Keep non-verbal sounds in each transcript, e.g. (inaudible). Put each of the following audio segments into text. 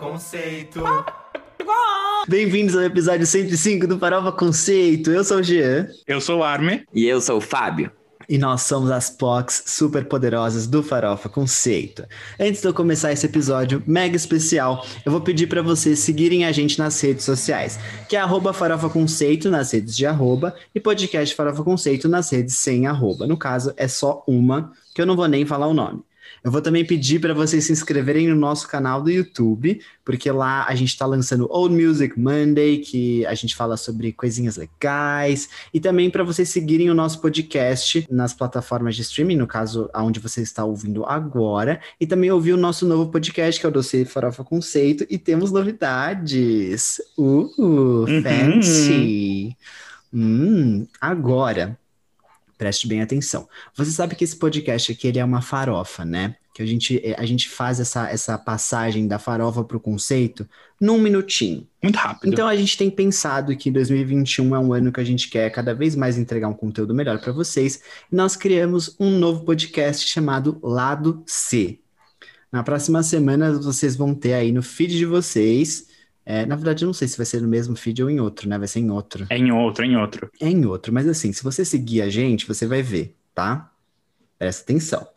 Conceito. Bem-vindos ao episódio 105 do Farofa Conceito. Eu sou o Jean. Eu sou o Arme. E eu sou o Fábio. E nós somos as POCs super poderosas do Farofa Conceito. Antes de eu começar esse episódio mega especial, eu vou pedir para vocês seguirem a gente nas redes sociais, que é arroba Farofa Conceito nas redes de arroba e podcast Farofa Conceito nas redes sem arroba. No caso, é só uma, que eu não vou nem falar o nome. Eu vou também pedir para vocês se inscreverem no nosso canal do YouTube, porque lá a gente está lançando Old Music Monday, que a gente fala sobre coisinhas legais, e também para vocês seguirem o nosso podcast nas plataformas de streaming, no caso, aonde você está ouvindo agora, e também ouvir o nosso novo podcast, que é o Doce Farofa Conceito, e temos novidades. Uh, Uhum. fancy! Hum, agora, preste bem atenção. Você sabe que esse podcast aqui ele é uma farofa, né? Que a gente, a gente faz essa, essa passagem da farofa para o conceito num minutinho. Muito rápido. Então a gente tem pensado que 2021 é um ano que a gente quer cada vez mais entregar um conteúdo melhor para vocês. E nós criamos um novo podcast chamado Lado C. Na próxima semana vocês vão ter aí no feed de vocês. É, na verdade, eu não sei se vai ser no mesmo feed ou em outro, né? Vai ser em outro. É em outro, é em outro. É em outro, mas assim, se você seguir a gente, você vai ver, tá? Presta atenção.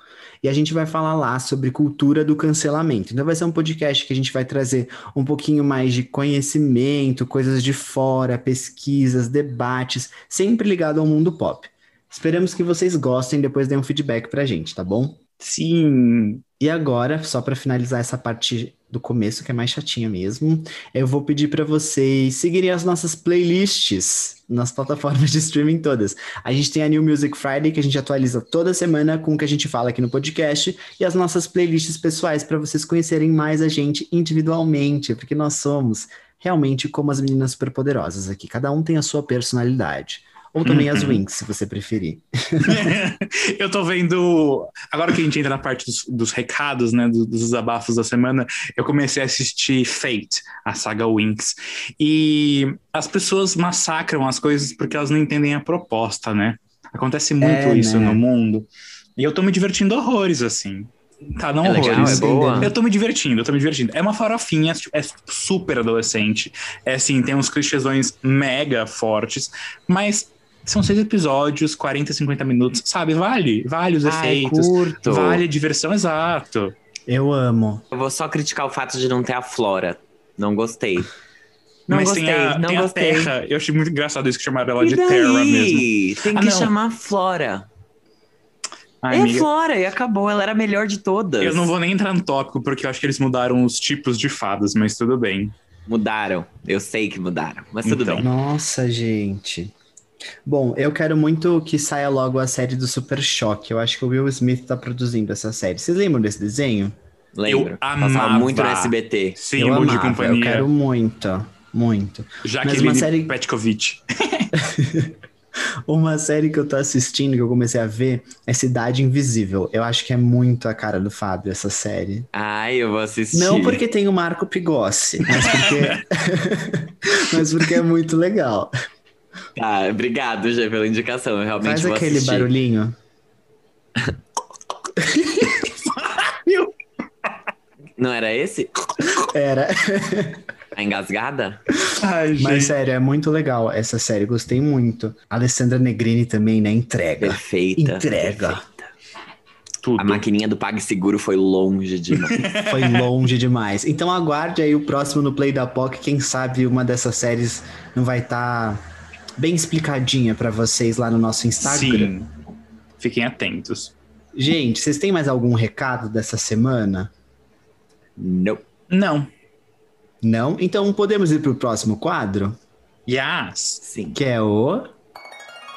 E a gente vai falar lá sobre cultura do cancelamento. Então vai ser um podcast que a gente vai trazer um pouquinho mais de conhecimento, coisas de fora, pesquisas, debates, sempre ligado ao mundo pop. Esperamos que vocês gostem, depois deem um feedback pra gente, tá bom? Sim. E agora, só para finalizar essa parte do começo, que é mais chatinha mesmo, eu vou pedir para vocês seguirem as nossas playlists nas plataformas de streaming todas. A gente tem a New Music Friday, que a gente atualiza toda semana com o que a gente fala aqui no podcast, e as nossas playlists pessoais para vocês conhecerem mais a gente individualmente, porque nós somos realmente como as meninas superpoderosas aqui. Cada um tem a sua personalidade. Ou também as Uhum. Winx, se você preferir. (laughs) eu tô vendo. Agora que a gente entra na parte dos, dos recados, né? Dos, dos desabafos da semana, eu comecei a assistir Fate, a saga Winx. E as pessoas massacram as coisas porque elas não entendem a proposta, né? Acontece muito É, isso né? no mundo. E eu tô me divertindo horrores, assim. Tá, não É legal, horrores. é boa. Eu tô me divertindo, eu tô me divertindo. É uma farofinha, é super adolescente. É assim, tem uns clichêsões mega fortes, mas são seis episódios, 40, 50 minutos, sabe? Vale, vale os Ai, efeitos, curto. vale a diversão, exato. Eu amo. Eu vou só criticar o fato de não ter a Flora. Não gostei. Não mas gostei, tem a, não tem gostei. a Terra. Eu achei muito engraçado isso que chamaram ela E de daí? Terra mesmo. Tem Ah, que não. chamar Flora. Ai, é amiga, Flora e acabou. Ela era a melhor de todas. eu não vou nem entrar no tópico, porque eu acho que eles mudaram os tipos de fadas, mas tudo bem. Mudaram. Eu sei que mudaram. Mas tudo Então. bem. Nossa, gente. Bom, eu quero muito que saia logo a série do Super Choque. Eu acho que o Will Smith tá produzindo essa série. Vocês lembram desse desenho? Lembro. Eu Passava amava. muito no SBT. Sim, eu Bom de amava, eu Companhia. quero muito, muito. Jaqueline uma série- Petkovic. (laughs) Uma série que eu tô assistindo, que eu comecei a ver, é Cidade Invisível. Eu acho que é muito a cara do Fábio essa série. Ai, eu vou assistir. Não porque tem o Marco Pigossi, mas porque, (laughs) (laughs) mas porque é muito legal. Ah, obrigado, Gê, pela indicação. Eu realmente Faz vou aquele assistir. barulhinho. (laughs) Não era esse? Era. A engasgada? Ai, Mas gente. sério, é muito legal essa série, gostei muito. A Alessandra Negrini também, né? Entrega. Perfeita. Entrega. perfeita. Tudo. A maquininha do PagSeguro foi longe demais. (laughs) Foi longe demais. Então aguarde aí o próximo no Play da POC. Quem sabe uma dessas séries não vai estar bem explicadinha pra vocês lá no nosso Instagram. Sim. Fiquem atentos. Gente, vocês têm mais algum recado dessa semana? não. Não. Não? Então podemos ir pro próximo quadro, Yes. Sim. que é o.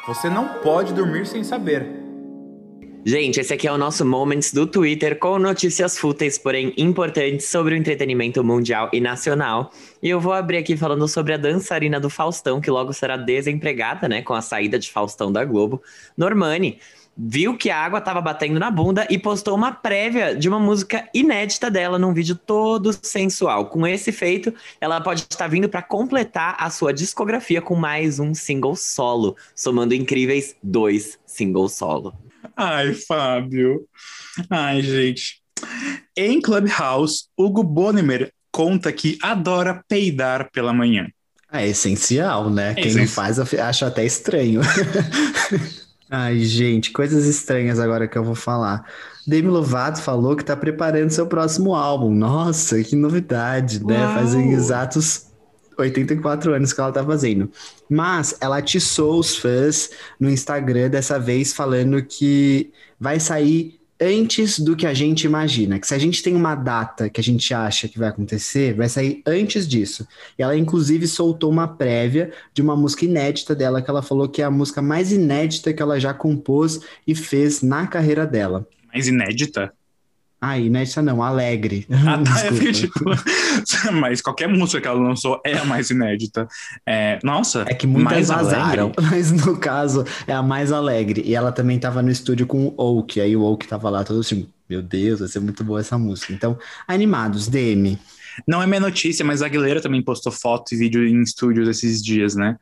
Você não pode dormir sem saber. Gente, esse aqui é o nosso Moments do Twitter com notícias fúteis, porém importantes sobre o entretenimento mundial e nacional. E eu vou abrir aqui falando sobre a dançarina do Faustão, que logo será desempregada, né, com a saída de Faustão da Globo. Normani viu que a água estava batendo na bunda e postou uma prévia de uma música inédita dela num vídeo todo sensual. Com esse feito, ela pode estar vindo para completar a sua discografia com mais um single solo, somando incríveis dois singles solo. Ai, Fábio. Ai, gente. Em Clubhouse, Hugo Bonimer conta que adora peidar pela manhã. É essencial, né? É Quem não essencial. faz, eu fi- acho até estranho. (laughs) Ai, gente, coisas estranhas agora que eu vou falar. Demi Lovato falou que tá preparando seu próximo álbum. Nossa, que novidade, né? Uau! Fazem exatos 84 anos que ela tá fazendo. Mas ela atiçou os fãs no Instagram dessa vez falando que vai sair antes do que a gente imagina. Que se a gente tem uma data que a gente acha que vai acontecer, vai sair antes disso. E ela, inclusive, soltou uma prévia de uma música inédita dela, que ela falou que é a música mais inédita que ela já compôs e fez na carreira dela. Mais inédita. Ah, inédita não, alegre. (laughs) Ah, tá, é tipo, (laughs) mas qualquer música que ela lançou é a mais inédita. É, nossa, É que muitas mais vazaram, alegre. (laughs) mas no caso é a mais alegre. E ela também tava no estúdio com o Oak, aí o Oak tava lá todo assim, meu Deus, vai ser muito boa essa música. Então, animados, DM. Não é minha notícia, mas a Aguilera também postou foto e vídeo em estúdios esses dias, né?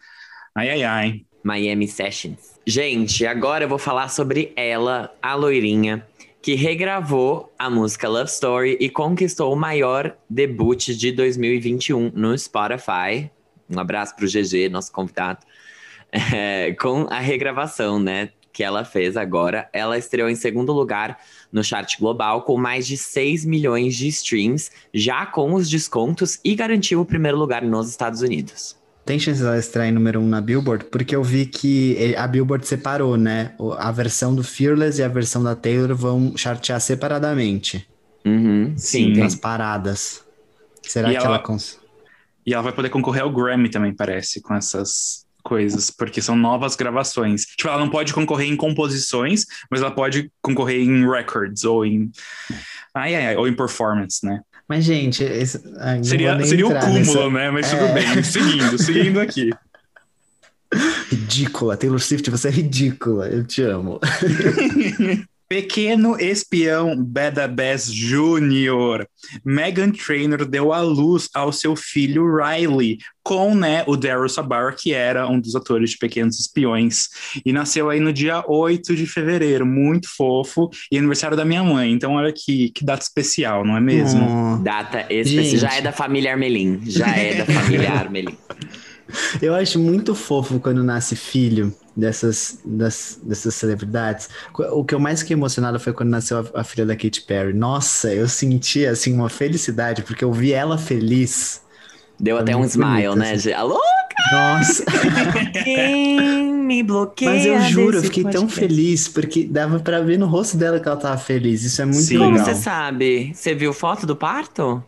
Ai, ai, ai. Miami Sessions. Gente, agora eu vou falar sobre ela, a loirinha, que regravou a música Love Story e conquistou o maior debut de 2021 no Spotify. Um abraço pro GG, nosso convidado. (laughs) É, com a regravação, né? Que ela fez agora. Ela estreou em segundo lugar no chart global com mais de 6 milhões de streams, já com os descontos e garantiu o primeiro lugar nos Estados Unidos. Tem chance dela estrear em número 1 um na Billboard? Porque eu vi que a Billboard separou, né? A versão do Fearless e a versão da Taylor vão chartear separadamente Uhum, sim, nas paradas. Será E que ela- ela cons... E ela vai poder concorrer ao Grammy também, parece, com essas coisas, porque são novas gravações. Tipo, ela não pode concorrer em composições, mas ela pode concorrer em records ou em. Ai, ai, ai, ou em performance, né? Mas, gente, esse... ai, Seria, seria o cúmulo, nessa- né? Mas É. tudo bem, seguindo, seguindo aqui. (laughs) Ridícula. Taylor Swift, você é ridícula. Eu te amo. (laughs) Pequeno espião Beda Bass Jr. Megan Trainor deu à luz ao seu filho Riley, com né, o Daryl Sabara, que era um dos atores de Pequenos Espiões. E nasceu aí no dia 8 de fevereiro, muito fofo, e aniversário da minha mãe. Então, olha que, que data especial, não é mesmo? Oh. Data especial. Já é da família Armelin. Já é da família (laughs) Armelin. Eu acho muito fofo quando nasce filho dessas, das- dessas celebridades. O que eu mais fiquei emocionado foi quando nasceu a, a filha da Katy Perry. Nossa, eu senti assim uma felicidade, porque eu vi ela feliz. Deu Foi até um smile, bonito, né? assim. Alô, Nossa, quem me bloqueia? mas eu juro, eu fiquei tão feliz, porque dava pra ver no rosto dela que ela tava feliz. Isso é muito Sim. Como legal. você sabe? Você viu foto do parto?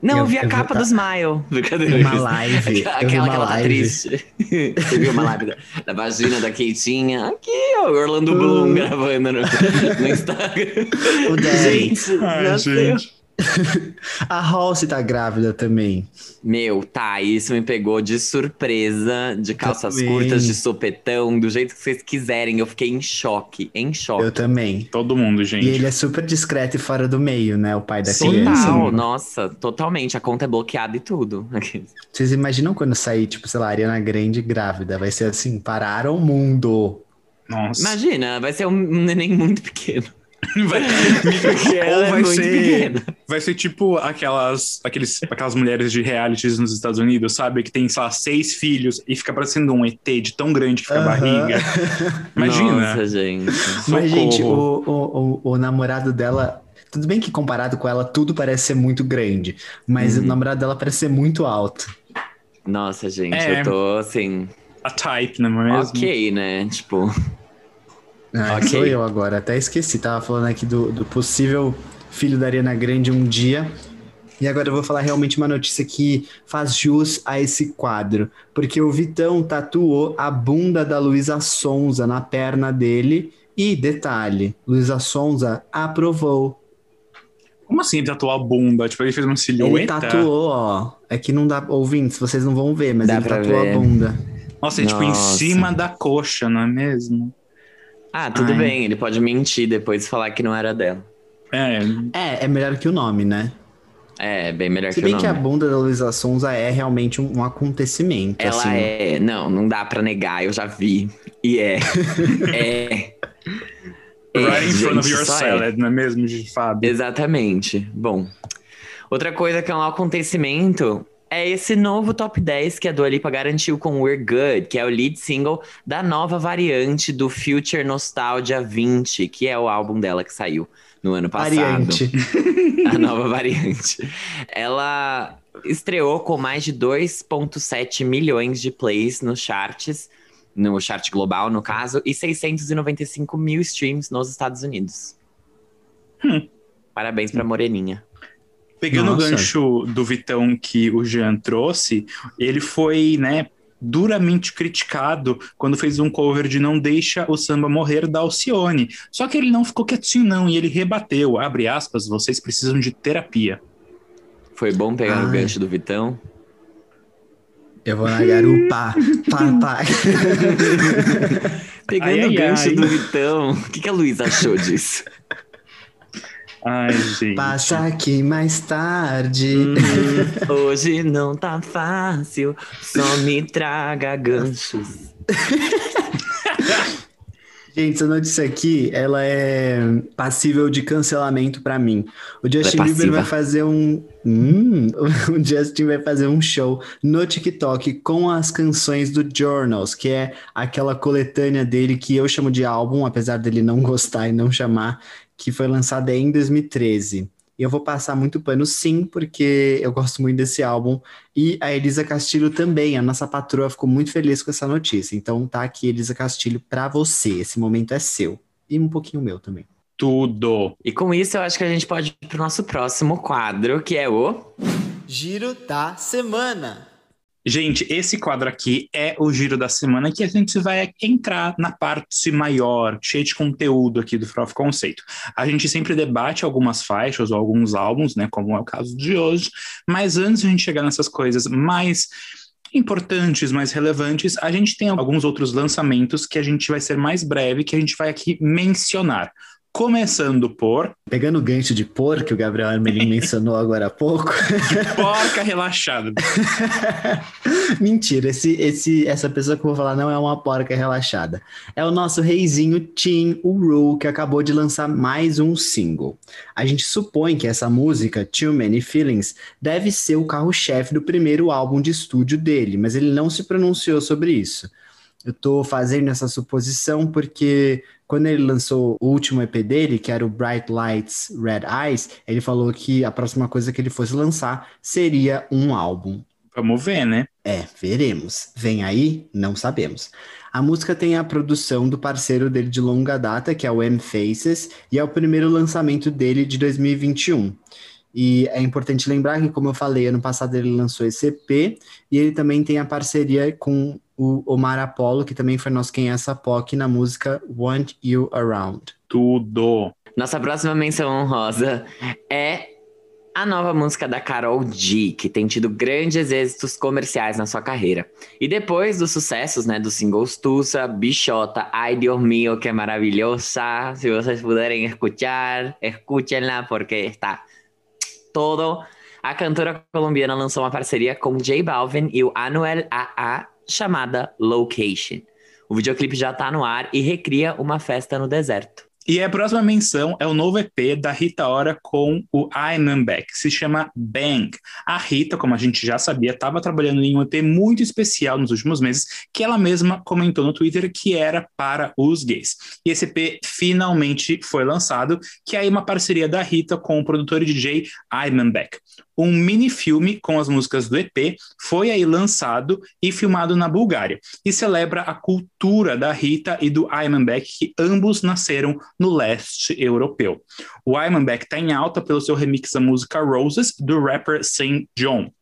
Não, eu, Eu- vi a eu vi- capa do Smile. Brincadeira. Uma live. (laughs) (laughs) eu vi Aquela uma que ela tá live. triste. Você viu uma live da, da vagina da Keitinha? Aqui, ó, o Orlando Bloom gravando no, no Instagram. (laughs) O. Gente, Ai, nasceu. gente. (laughs) A Halsey tá grávida também. Meu, tá, isso me pegou de surpresa, de calças Também. curtas, de sopetão, do jeito que vocês quiserem. Eu fiquei em choque, em choque. Eu também. Todo mundo, gente. E ele é super discreto e fora do meio, né? O pai da Sim. criança. Total, nossa, totalmente. A conta é bloqueada e tudo. (laughs) Vocês imaginam quando sair, tipo, sei lá, Ariana Grande grávida? Vai ser assim, pararam o mundo. Nossa. Imagina, vai ser um neném muito pequeno. (laughs) Vai- Ou é vai muito ser, pequena. vai ser tipo aquelas, aqueles, aquelas mulheres de realities nos Estados Unidos, sabe? Que tem, sei lá, seis filhos e fica parecendo um ET de tão grande que fica a Aham. barriga. (laughs) Imagina. Nossa, gente. Mas, gente, o, o, o, o namorado dela. Tudo bem que comparado com ela, tudo parece ser muito grande. Mas Uhum. o namorado dela parece ser muito alto. Nossa, gente, É. eu tô assim. A type, não é mesmo? Ok, né? Tipo. Ah, Ok. Sou eu agora, até esqueci. Tava falando aqui do, do possível filho da Ariana Grande um dia. E agora eu vou falar realmente uma notícia que faz jus a esse quadro. Porque o Vitão tatuou a bunda da Luísa Sonza na perna dele. E, detalhe, Luísa Sonza aprovou. Como assim tatuar a bunda? Tipo, ele fez uma Ele silhueta? tatuou, ó. É que não dá, ouvintes, vocês não vão ver, mas Dá ele tatuou ver. a bunda. Nossa, é tipo em Nossa. cima da coxa, não é mesmo? Ah, tudo Ai. bem, ele pode mentir depois e falar que não era dela. É, É, é melhor que o nome, né? É, bem melhor Se que o bem nome. que a bunda da Luísa Sonza é realmente um, um acontecimento. Ela assim. é. Não, não dá pra negar, eu já vi. E é. é. (laughs) É, right in front of your é. salad, não é mesmo, de Fábio? Exatamente. Bom. Outra coisa que é um acontecimento é esse novo top 10 que a Dua Lipa garantiu com We're Good, que é o lead single da nova variante do Future Nostalgia 20, que é o álbum dela que saiu no ano passado. Variante. (laughs) A nova variante. Ela estreou com mais de 2,7 milhões de plays nos charts, no chart global, no caso, e 695 mil streams nos Estados Unidos. Hum. Parabéns pra Moreninha. Pegando Nossa. o gancho do Vitão que o Jean trouxe, ele foi, né, duramente criticado quando fez um cover de Não Deixa o Samba Morrer da Alcione. Só que ele não ficou quietinho não, e ele rebateu, abre aspas, vocês precisam de terapia. Foi bom pegar o Ai. gancho do Vitão. Eu vou na garupa. (laughs) pá, pá. Pegando Ai, ai, o gancho ai. do Vitão, o que, que a Luísa achou disso? (laughs) Ai, gente. Passa aqui mais tarde. Hum, (laughs) hoje não tá fácil, só me traga ganchos. Gente, essa notícia aqui, ela é passível de cancelamento pra mim. O Justin Ela é Bieber vai fazer um... Hum, (laughs) o Justin vai fazer um show no TikTok com as canções do Journals, que é aquela coletânea dele que eu chamo de álbum, apesar dele não gostar e não chamar, que foi lançada em 2013. E eu vou passar muito pano sim, porque eu gosto muito desse álbum. E a Elisa Castilho também, a nossa patroa, ficou muito feliz com essa notícia. Então tá aqui, Elisa Castilho, pra você. Esse momento é seu. E um pouquinho meu também. Tudo. E com isso, eu acho que a gente pode ir pro nosso próximo quadro, que é o. Giro da semana. Gente, esse quadro aqui é o giro da semana que a gente vai entrar na parte maior, cheia de conteúdo aqui do Farofa Conceito. A gente sempre debate algumas faixas ou alguns álbuns, né, como é o caso de hoje, mas antes de a gente chegar nessas coisas mais importantes, mais relevantes, a gente tem alguns outros lançamentos que a gente vai ser mais breve, que a gente vai aqui mencionar. Começando por Pegando o gancho de por, que o Gabriel Armelin (laughs) mencionou agora há pouco. Porca Relaxada. (laughs) Mentira, esse, esse, essa pessoa que eu vou falar não é uma porca relaxada. É o nosso reizinho Tim Uru, que acabou de lançar mais um single. A gente supõe que essa música, Too Many Feelings, deve ser o carro-chefe do primeiro álbum de estúdio dele, mas ele não se pronunciou sobre isso. Eu tô fazendo essa suposição porque quando ele lançou o último EP dele, que era o Bright Lights, Red Eyes, ele falou que a próxima coisa que ele fosse lançar seria um álbum. Vamos ver, né? É, veremos. Vem aí? Não sabemos. A música tem a produção do parceiro dele de longa data, que é o M Faces, e é o primeiro lançamento dele de 2021. E é importante lembrar que, como eu falei, ano passado ele lançou esse EP, e ele também tem a parceria com o Omar Apollo, que também foi nosso Quem é essa POC na música Want You Around. Tudo. Nossa próxima menção honrosa é a nova música da Carol G, que tem tido grandes êxitos comerciais na sua carreira. E depois dos sucessos, né, dos singles Tusa, Bichota, Ai Dios mío, que maravilhosa. Se vocês puderem escuchar, escúchenla porque está todo. A cantora colombiana lançou uma parceria com J Balvin e o Anuel AA chamada Location. O videoclipe já tá no ar e recria uma festa no deserto. E a próxima menção é o novo EP da Rita Ora com o I'm Back, se chama Bang. A Rita, como a gente já sabia, estava trabalhando em um EP muito especial nos últimos meses, que ela mesma comentou no Twitter que era para os gays. E esse EP finalmente foi lançado, que é uma parceria da Rita com o produtor e DJ I'm Back. Um mini filme com as músicas do EP foi aí lançado e filmado na Bulgária e celebra a cultura da Rita e do Imanbek, que ambos nasceram no leste europeu. O Imanbek está em alta pelo seu remix da música Roses, do rapper Saint John.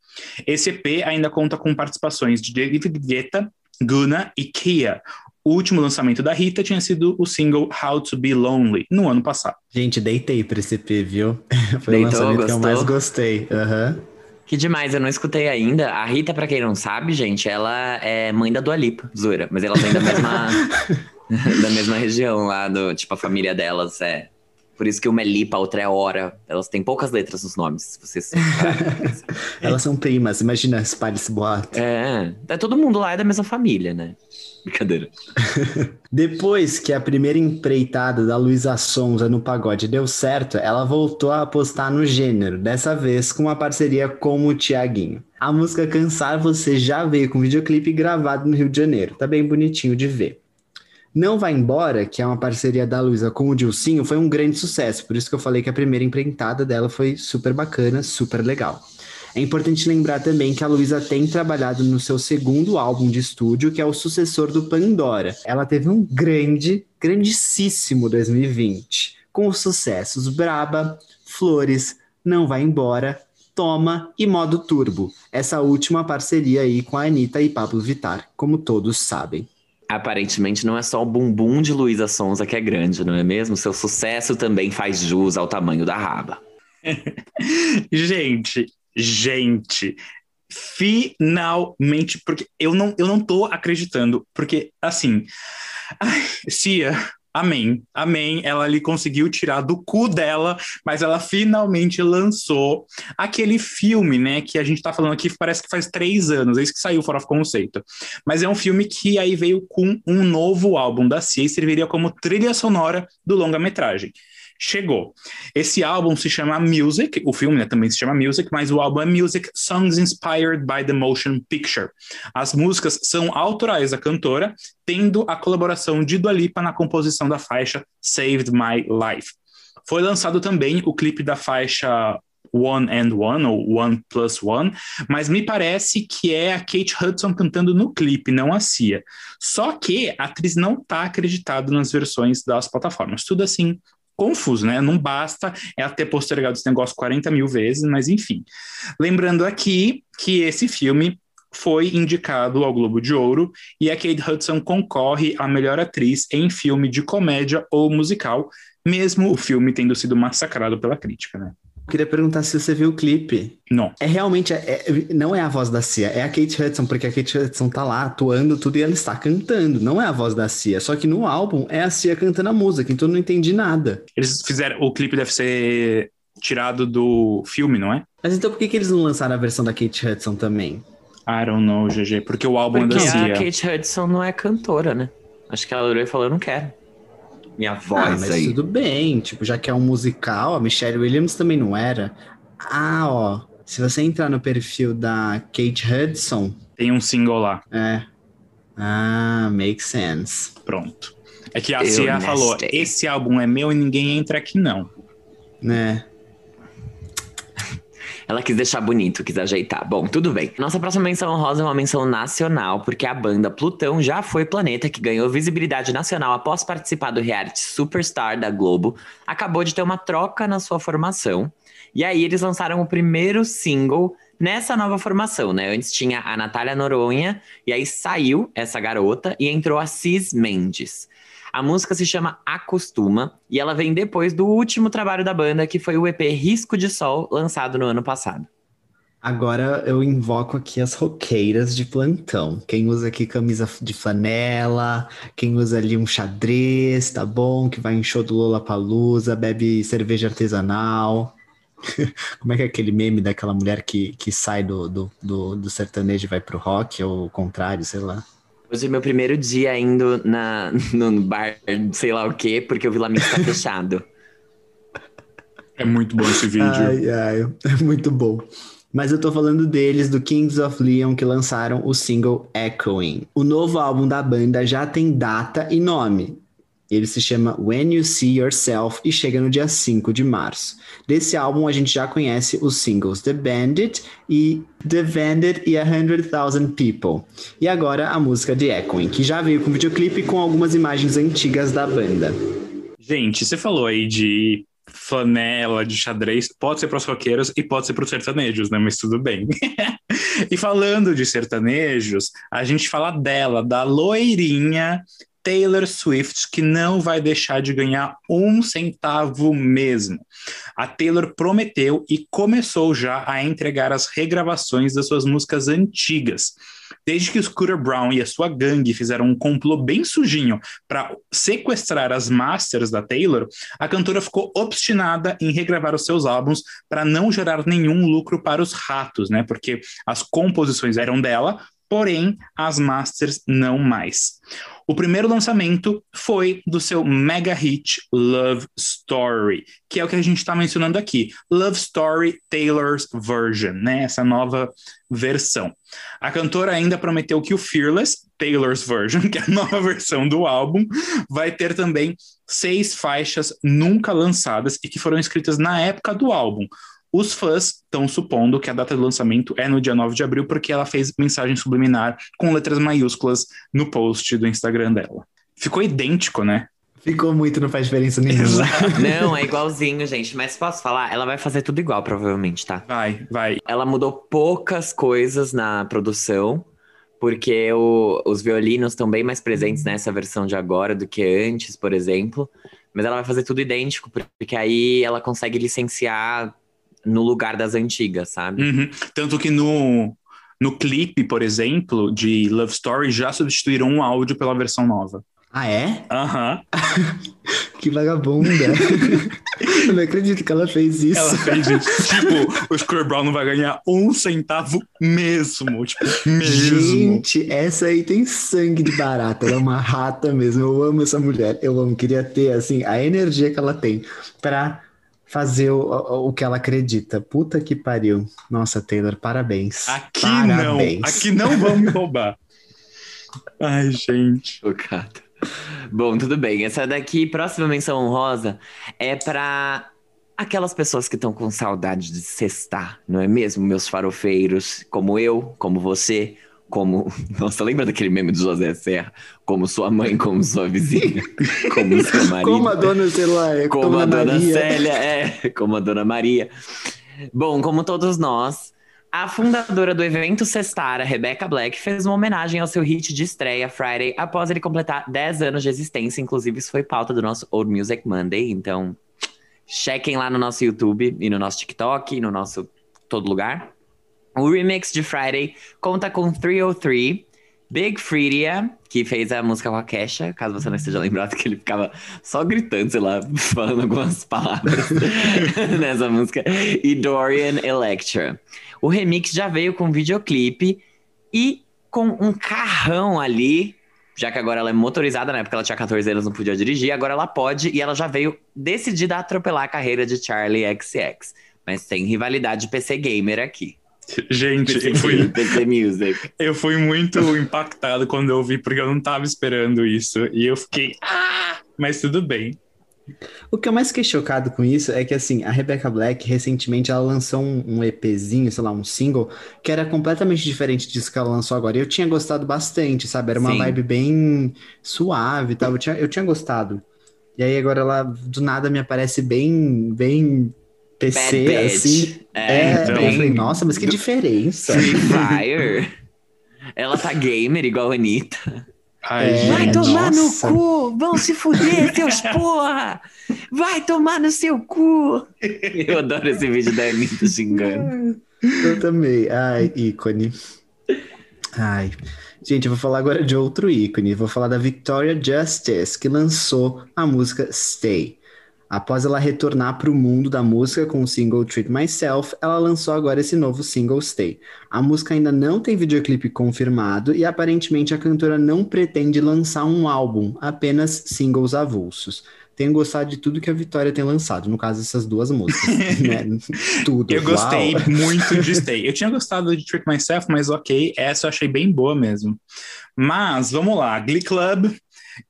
Esse EP ainda conta com participações de David Guetta, Guna e Kia. O último lançamento da Rita tinha sido o single How to Be Lonely, no ano passado. Gente, deitei pra esse EP, viu? (laughs) Foi Deitou, o lançamento que eu gostou? mais gostei. Aham. Que demais, eu não escutei ainda. A Rita, pra quem não sabe, gente, ela é mãe da Dua Lipa, zoeira. Mas ela vem da mesma, (laughs) da mesma região lá, do, tipo, a família delas é Por isso que uma é Lipa, a outra é Hora. Elas têm poucas letras nos nomes, se vocês (laughs) Elas são primas, imagina espalha esse boato. É, é, todo mundo lá é da mesma família, né? Brincadeira. (laughs) Depois que a primeira empreitada da Luísa Sonza no pagode deu certo, ela voltou a apostar no gênero, dessa vez com uma parceria com o Tiaguinho. A música Cansar Você já veio com videoclipe gravado no Rio de Janeiro, tá bem bonitinho de ver. Não Vai Embora, que é uma parceria da Luísa com o Dilcinho, foi um grande sucesso, por isso que eu falei que a primeira empreitada dela foi super bacana, super legal. É importante lembrar também que a Luísa tem trabalhado no seu segundo álbum de estúdio, que é o sucessor do Pandora. Ela teve um grande, grandíssimo 2020, com os sucessos Braba, Flores, Não Vai Embora, Toma e Modo Turbo. Essa última parceria aí com a Anitta e Pablo Vittar, como todos sabem. Aparentemente não é só o bumbum de Luísa Sonza que é grande, não é mesmo? Seu sucesso também faz jus ao tamanho da raba. (laughs) Gente, Gente, finalmente, porque eu não, eu não tô acreditando, porque assim, ai, Cia, amém, amém, ela ali conseguiu tirar do cu dela, mas ela finalmente lançou aquele filme, né, que a gente tá falando aqui, parece que faz três anos, é isso que saiu fora of Conceito, mas é um filme que aí veio com um novo álbum da Cia e serviria como trilha sonora do longa-metragem chegou. Esse álbum se chama Music, o filme né, também se chama Music, mas o álbum é Music Songs Inspired by the Motion Picture. As músicas são autorais da cantora, tendo a colaboração de Dua Lipa na composição da faixa Saved My Life. Foi lançado também o clipe da faixa One and One, ou One Plus One, mas me parece que é a Kate Hudson cantando no clipe, não a Cia. Só que a atriz não está acreditada nas versões das plataformas. Tudo assim, confuso, né? Não basta ela ter postergado esse negócio 40 mil vezes, mas enfim. Lembrando aqui que esse filme foi indicado ao Globo de Ouro e a Kate Hudson concorre a melhor atriz em filme de comédia ou musical, mesmo o filme tendo sido massacrado pela crítica, né? Queria perguntar se você viu o clipe. Não. É realmente, é, é, não é a voz da Cia, é a Kate Hudson, porque a Kate Hudson tá lá atuando tudo e ela está cantando. Não é a voz da Cia. Só que no álbum é a Cia cantando a música, então eu não entendi nada. Eles fizeram. O clipe deve ser tirado do filme, não é? Mas então por que, que eles não lançaram a versão da Kate Hudson também? I don't know, GG. Porque o álbum porque é da Cia. a Kate Hudson não é cantora, né? Acho que ela olhou e falou: eu não quero minha voz ah, mas aí. tudo bem, tipo, já que é um musical, a Michelle Williams também não era. Ah, ó, se você entrar no perfil da Kate Hudson... Tem um single lá. É. Ah, makes sense. Pronto. É que a Cia falou, esse álbum é meu e ninguém entra aqui não. Né? Ela quis deixar bonito, quis ajeitar. Bom, tudo bem. Nossa próxima menção rosa é uma menção nacional, porque a banda Plutão já foi planeta que ganhou visibilidade nacional após participar do reality Superstar da Globo. Acabou de ter uma troca na sua formação. E aí eles lançaram o primeiro single nessa nova formação, né? Antes tinha a Natália Noronha, e aí saiu essa garota e entrou a Cis Mendes. A música se chama Acostuma e ela vem depois do último trabalho da banda, que foi o EP Risco de Sol, lançado no ano passado. Agora eu invoco aqui as roqueiras de plantão. Quem usa aqui camisa de flanela, quem usa ali um xadrez, tá bom? Que vai em show do Lola Palusa, bebe cerveja artesanal. (laughs) Como é que é aquele meme daquela mulher que, que sai do, do, do, do sertanejo e vai pro rock, ou o contrário, sei lá? Hoje é meu primeiro dia indo na, (laughs) no bar, sei lá o quê, porque o Vila Mix tá fechado. É muito bom esse vídeo. Ai, ai, é muito bom. Mas eu tô falando deles, do Kings of Leon, que lançaram o single Echoing. O novo álbum da banda já tem data e nome. Ele se chama When You See Yourself e chega no dia 5 de março. Desse álbum a gente já conhece os singles The Bandit e The Bandit e A Hundred Thousand People. E agora a música de Echoing, que já veio com videoclipe com algumas imagens antigas da banda. Gente, você falou aí de flanela, de xadrez, pode ser para os roqueiros e pode ser para os sertanejos, né? Mas tudo bem. (laughs) e falando de sertanejos, a gente fala dela, da loirinha Taylor Swift, que não vai deixar de ganhar um centavo mesmo. A Taylor prometeu e começou já a entregar as regravações das suas músicas antigas. Desde que Scooter Brown e a sua gangue fizeram um complô bem sujinho para sequestrar as masters da Taylor, a cantora ficou obstinada em regravar os seus álbuns para não gerar nenhum lucro para os ratos, né? Porque as composições eram dela, porém as masters não mais. O primeiro lançamento foi do seu mega hit Love Story, que é o que a gente está mencionando aqui. Love Story Taylor's Version, né? Essa nova versão. A cantora ainda prometeu que o Fearless, Taylor's Version, (laughs) que é a nova versão do álbum, vai ter também seis faixas nunca lançadas e que foram escritas na época do álbum. Os fãs estão supondo que a data do lançamento é no dia 9 de abril, porque ela fez mensagem subliminar com letras maiúsculas no post do Instagram dela. Ficou idêntico, né? Ficou muito, não faz diferença nenhuma. Exato. Não, é igualzinho, gente. Mas posso falar? Ela vai fazer tudo igual, provavelmente, tá? Vai, vai. Ela mudou poucas coisas na produção, porque o- os violinos estão bem mais presentes nessa versão de agora do que antes, por exemplo. Mas ela vai fazer tudo idêntico, porque aí ela consegue licenciar no lugar das antigas, sabe? Uhum. Tanto que no, no clipe, por exemplo, de Love Story, já substituíram um áudio pela versão nova. Ah, é? Aham. (laughs) Que vagabunda. (laughs) Eu não acredito que ela fez isso. Ela fez isso. (laughs) tipo, o Scooter Brown não vai ganhar um centavo mesmo. Tipo, mesmo. Gente, essa aí tem sangue de barata. Ela é uma rata mesmo. Eu amo essa mulher. Eu amo. Queria ter, assim, a energia que ela tem pra fazer o, o, que ela acredita. Puta que pariu. Nossa, Taylor, parabéns. Aqui parabéns. não. Aqui não vão me roubar. (laughs) Ai, gente. Chocado. Bom, tudo bem. Essa daqui, próxima menção honrosa, é pra aquelas pessoas que estão com saudade de cestar, não é mesmo, meus farofeiros? Como eu, como você, como. (laughs) Nossa, lembra daquele meme do José Serra? Como sua mãe, como sua vizinha, (laughs) como seu marido. Como a dona, sei lá, é Como a dona Maria. Célia, é, como a dona Maria. Bom, como todos nós, a fundadora do evento Cestar, a Rebecca Black, fez uma homenagem ao seu hit de estreia, Friday, após ele completar 10 anos de existência. Inclusive, isso foi pauta do nosso Old Music Monday. Então, chequem lá no nosso YouTube e no nosso TikTok e no nosso todo lugar. O remix de Friday conta com 303, Big Freedia, que fez a música com a Kesha, caso você não esteja lembrado que ele ficava só gritando, sei lá, (laughs) falando algumas palavras (laughs) nessa música, e Dorian Electra. O remix já veio com videoclipe e com um carrão ali, já que agora ela é motorizada, na época ela tinha 14 anos, não podia dirigir, agora ela pode, e ela já veio decidida a atropelar a carreira de Charlie XX. Mas tem rivalidade PC Gamer aqui. (laughs) Gente, eu fui, eu fui muito impactado quando eu vi, porque eu não tava esperando isso. E eu fiquei, ah! Mas tudo bem. O que eu mais fiquei chocado com isso é que, assim, a Rebecca Black, recentemente, ela lançou um, um EPzinho, sei lá, um single, que era completamente diferente disso que ela lançou agora. E eu tinha gostado bastante, sabe? Era uma Sim. vibe bem suave e tal. Eu tinha, eu tinha gostado. E aí agora ela, do nada, me aparece bem, bem PC, Bad assim. É, É, então. eu falei, nossa, mas que diferença. Free Fire. Ela tá gamer igual a Anitta. Ai, É, Vai tomar nossa. no cu! Vão se fuder, (laughs) seus porra! Vai tomar no seu cu! Eu adoro esse vídeo da Anitta xingando. Eu também. Ai, ícone. Ai. Gente, eu vou falar agora de outro ícone. Vou falar da Victoria Justice, que lançou a música Stay. Após ela retornar para o mundo da música com o single Treat Myself, ela lançou agora esse novo single Stay. A música ainda não tem videoclipe confirmado e aparentemente a cantora não pretende lançar um álbum, apenas singles avulsos. Tenho gostado de tudo que a Vitória tem lançado, no caso essas duas músicas, (laughs) né? Tudo. Eu gostei Uau. muito de Stay. Eu tinha gostado de Trick Myself, mas ok, essa eu achei bem boa mesmo. Mas vamos lá, Glee Club,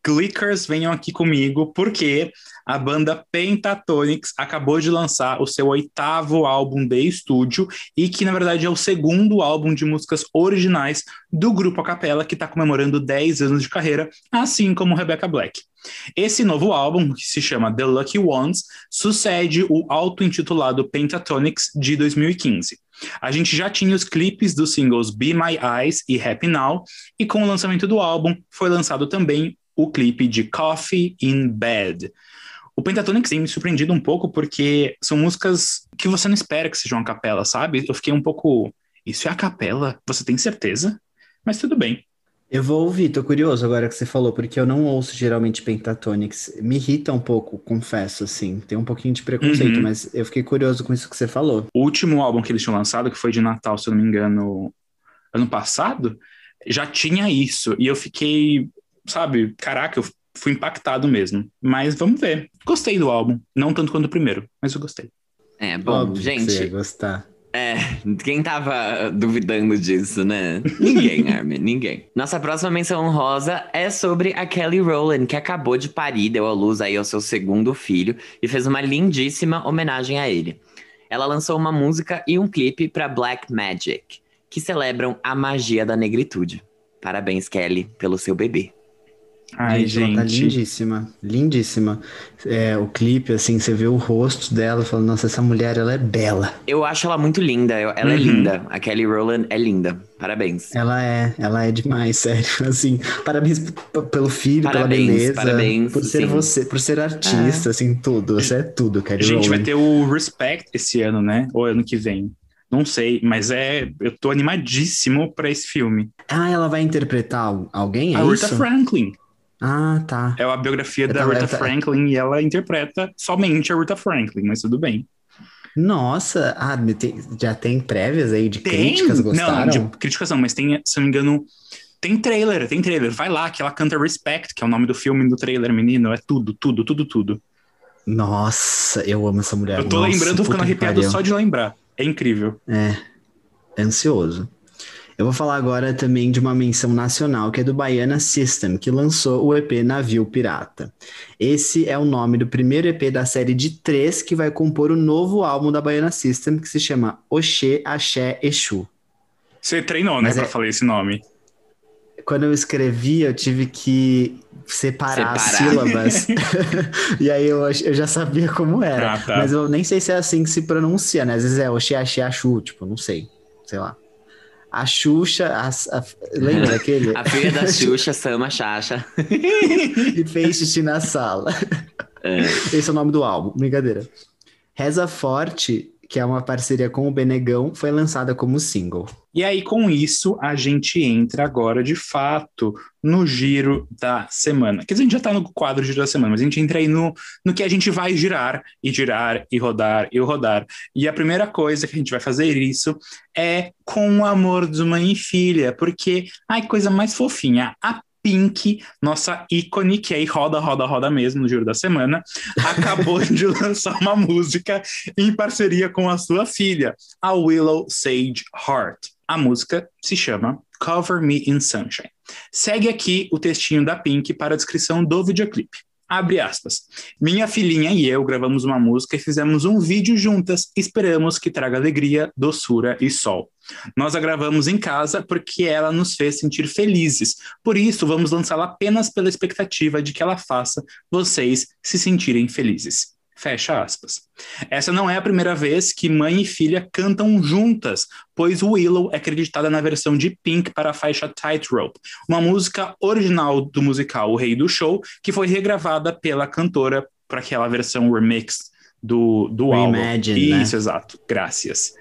Glickers, venham aqui comigo, porque a banda Pentatonix acabou de lançar o seu oitavo álbum de estúdio e que, na verdade, é o segundo álbum de músicas originais do grupo a capela, que está comemorando 10 anos de carreira, assim como Rebecca Black. Esse novo álbum, que se chama The Lucky Ones, sucede o auto-intitulado Pentatonix de 2015. A gente já tinha os clipes dos singles Be My Eyes e Happy Now, e com o lançamento do álbum foi lançado também o clipe de Coffee in Bed. O Pentatonix tem me surpreendido um pouco porque são músicas que você não espera que sejam a capela, sabe? Eu fiquei um pouco. Isso é a capela? Você tem certeza? Mas tudo bem. Eu vou ouvir, tô curioso agora que você falou, porque eu não ouço geralmente Pentatonix. Me irrita um pouco, confesso, assim. Tem um pouquinho de preconceito, Uhum. mas eu fiquei curioso com isso que você falou. O último álbum que eles tinham lançado, que foi de Natal, se eu não me engano, ano passado, já tinha isso. E eu fiquei, sabe, caraca, eu fui impactado mesmo. Mas vamos ver. Gostei do álbum. Não tanto quanto o primeiro, mas eu gostei. É, bom, Óbvio que você ia gente, gostar. é, quem tava duvidando disso, né? Ninguém, (laughs) Armin, ninguém. Nossa próxima menção honrosa é sobre a Kelly Rowland, que acabou de parir, deu à luz aí ao seu segundo filho e fez uma lindíssima homenagem a ele. Ela lançou uma música e um clipe para Black Magic, que celebram a magia da negritude. Parabéns, Kelly, pelo seu bebê. Ai, Gente, ela tá gente. lindíssima, lindíssima. É, o clipe, assim, você vê o rosto dela falando, nossa, essa mulher, ela é bela. Eu acho ela muito linda, ela é Uhum. linda. A Kelly Rowland é linda. Parabéns. Ela é, ela é demais, (laughs) sério. Assim, parabéns pelo filho, Parabéns, pela beleza, parabéns, por ser sim. você, por ser artista, assim, tudo. Você é tudo, Kelly Gente, vai Rowland. ter o Respect esse ano, né? Ou ano que vem. Não sei, mas é. Eu tô animadíssimo pra esse filme. Ah, ela vai interpretar al- alguém, é a Rita isso? Franklin. Ah, tá. É a biografia da tava- Rita tava- Franklin e ela interpreta somente a Rita Franklin, mas tudo bem. Nossa, ah, tem- já tem prévias aí de críticas, gostaram? Não, de críticas não, mas tem, se não me engano, tem trailer, tem trailer. Vai lá, que ela canta Respect, que é o nome do filme do trailer, menino. É tudo, tudo, tudo, tudo. Nossa, eu amo essa mulher. eu tô Nossa, lembrando, tô ficando arrepiado só de lembrar. É incrível. É, ansioso. Eu vou falar agora também de uma menção nacional, que é do Baiana System, que lançou o EP Navio Pirata. Esse é o nome do primeiro EP da série de três que vai compor o novo álbum da Baiana System, que se chama Oxê, Axé, Exu. Você treinou, né, Mas pra é- falar esse nome. Quando eu escrevi, eu tive que separar, as Separar. sílabas. (laughs) (laughs) e aí eu, eu já sabia como era. Ah, tá. Mas eu nem sei se é assim que se pronuncia, né? Às vezes é Oxê, Axé, Axu, tipo, não sei. Sei lá. A Xuxa, a- a- lembra (laughs) daquele? A filha da (laughs) Xuxa, Sama Chacha. (laughs) e fez xixi na sala. É. Esse é o nome do álbum, brincadeira. Reza Forte, que é uma parceria com o Benegão, foi lançada como single. E aí, com isso, a gente entra agora, de fato, no giro da semana. Quer dizer, a gente já tá no quadro giro da semana, mas a gente entra aí no, no que a gente vai girar, e girar, e rodar, e rodar. E a primeira coisa que a gente vai fazer isso é com o amor de mãe e filha, porque, ai, coisa mais fofinha. A Pink, nossa ícone, que aí roda, roda, roda mesmo no giro da semana, acabou (laughs) de lançar uma música em parceria com a sua filha, a Willow Sage Heart. A música se chama Cover Me in Sunshine. Segue aqui o textinho da Pink para a descrição do videoclipe. Abre aspas. Minha filhinha e eu gravamos uma música e fizemos um vídeo juntas. Esperamos que traga alegria, doçura e sol. Nós a gravamos em casa porque ela nos fez sentir felizes. Por isso, vamos lançá-la apenas pela expectativa de que ela faça vocês se sentirem felizes. Fecha aspas. Essa não é a primeira vez que mãe e filha cantam juntas, pois Willow é acreditada na versão de Pink para a faixa Tightrope, uma música original do musical O Rei do Show, que foi regravada pela cantora para aquela versão remix do, do álbum. Reimagine, né? Isso, exato. Graças.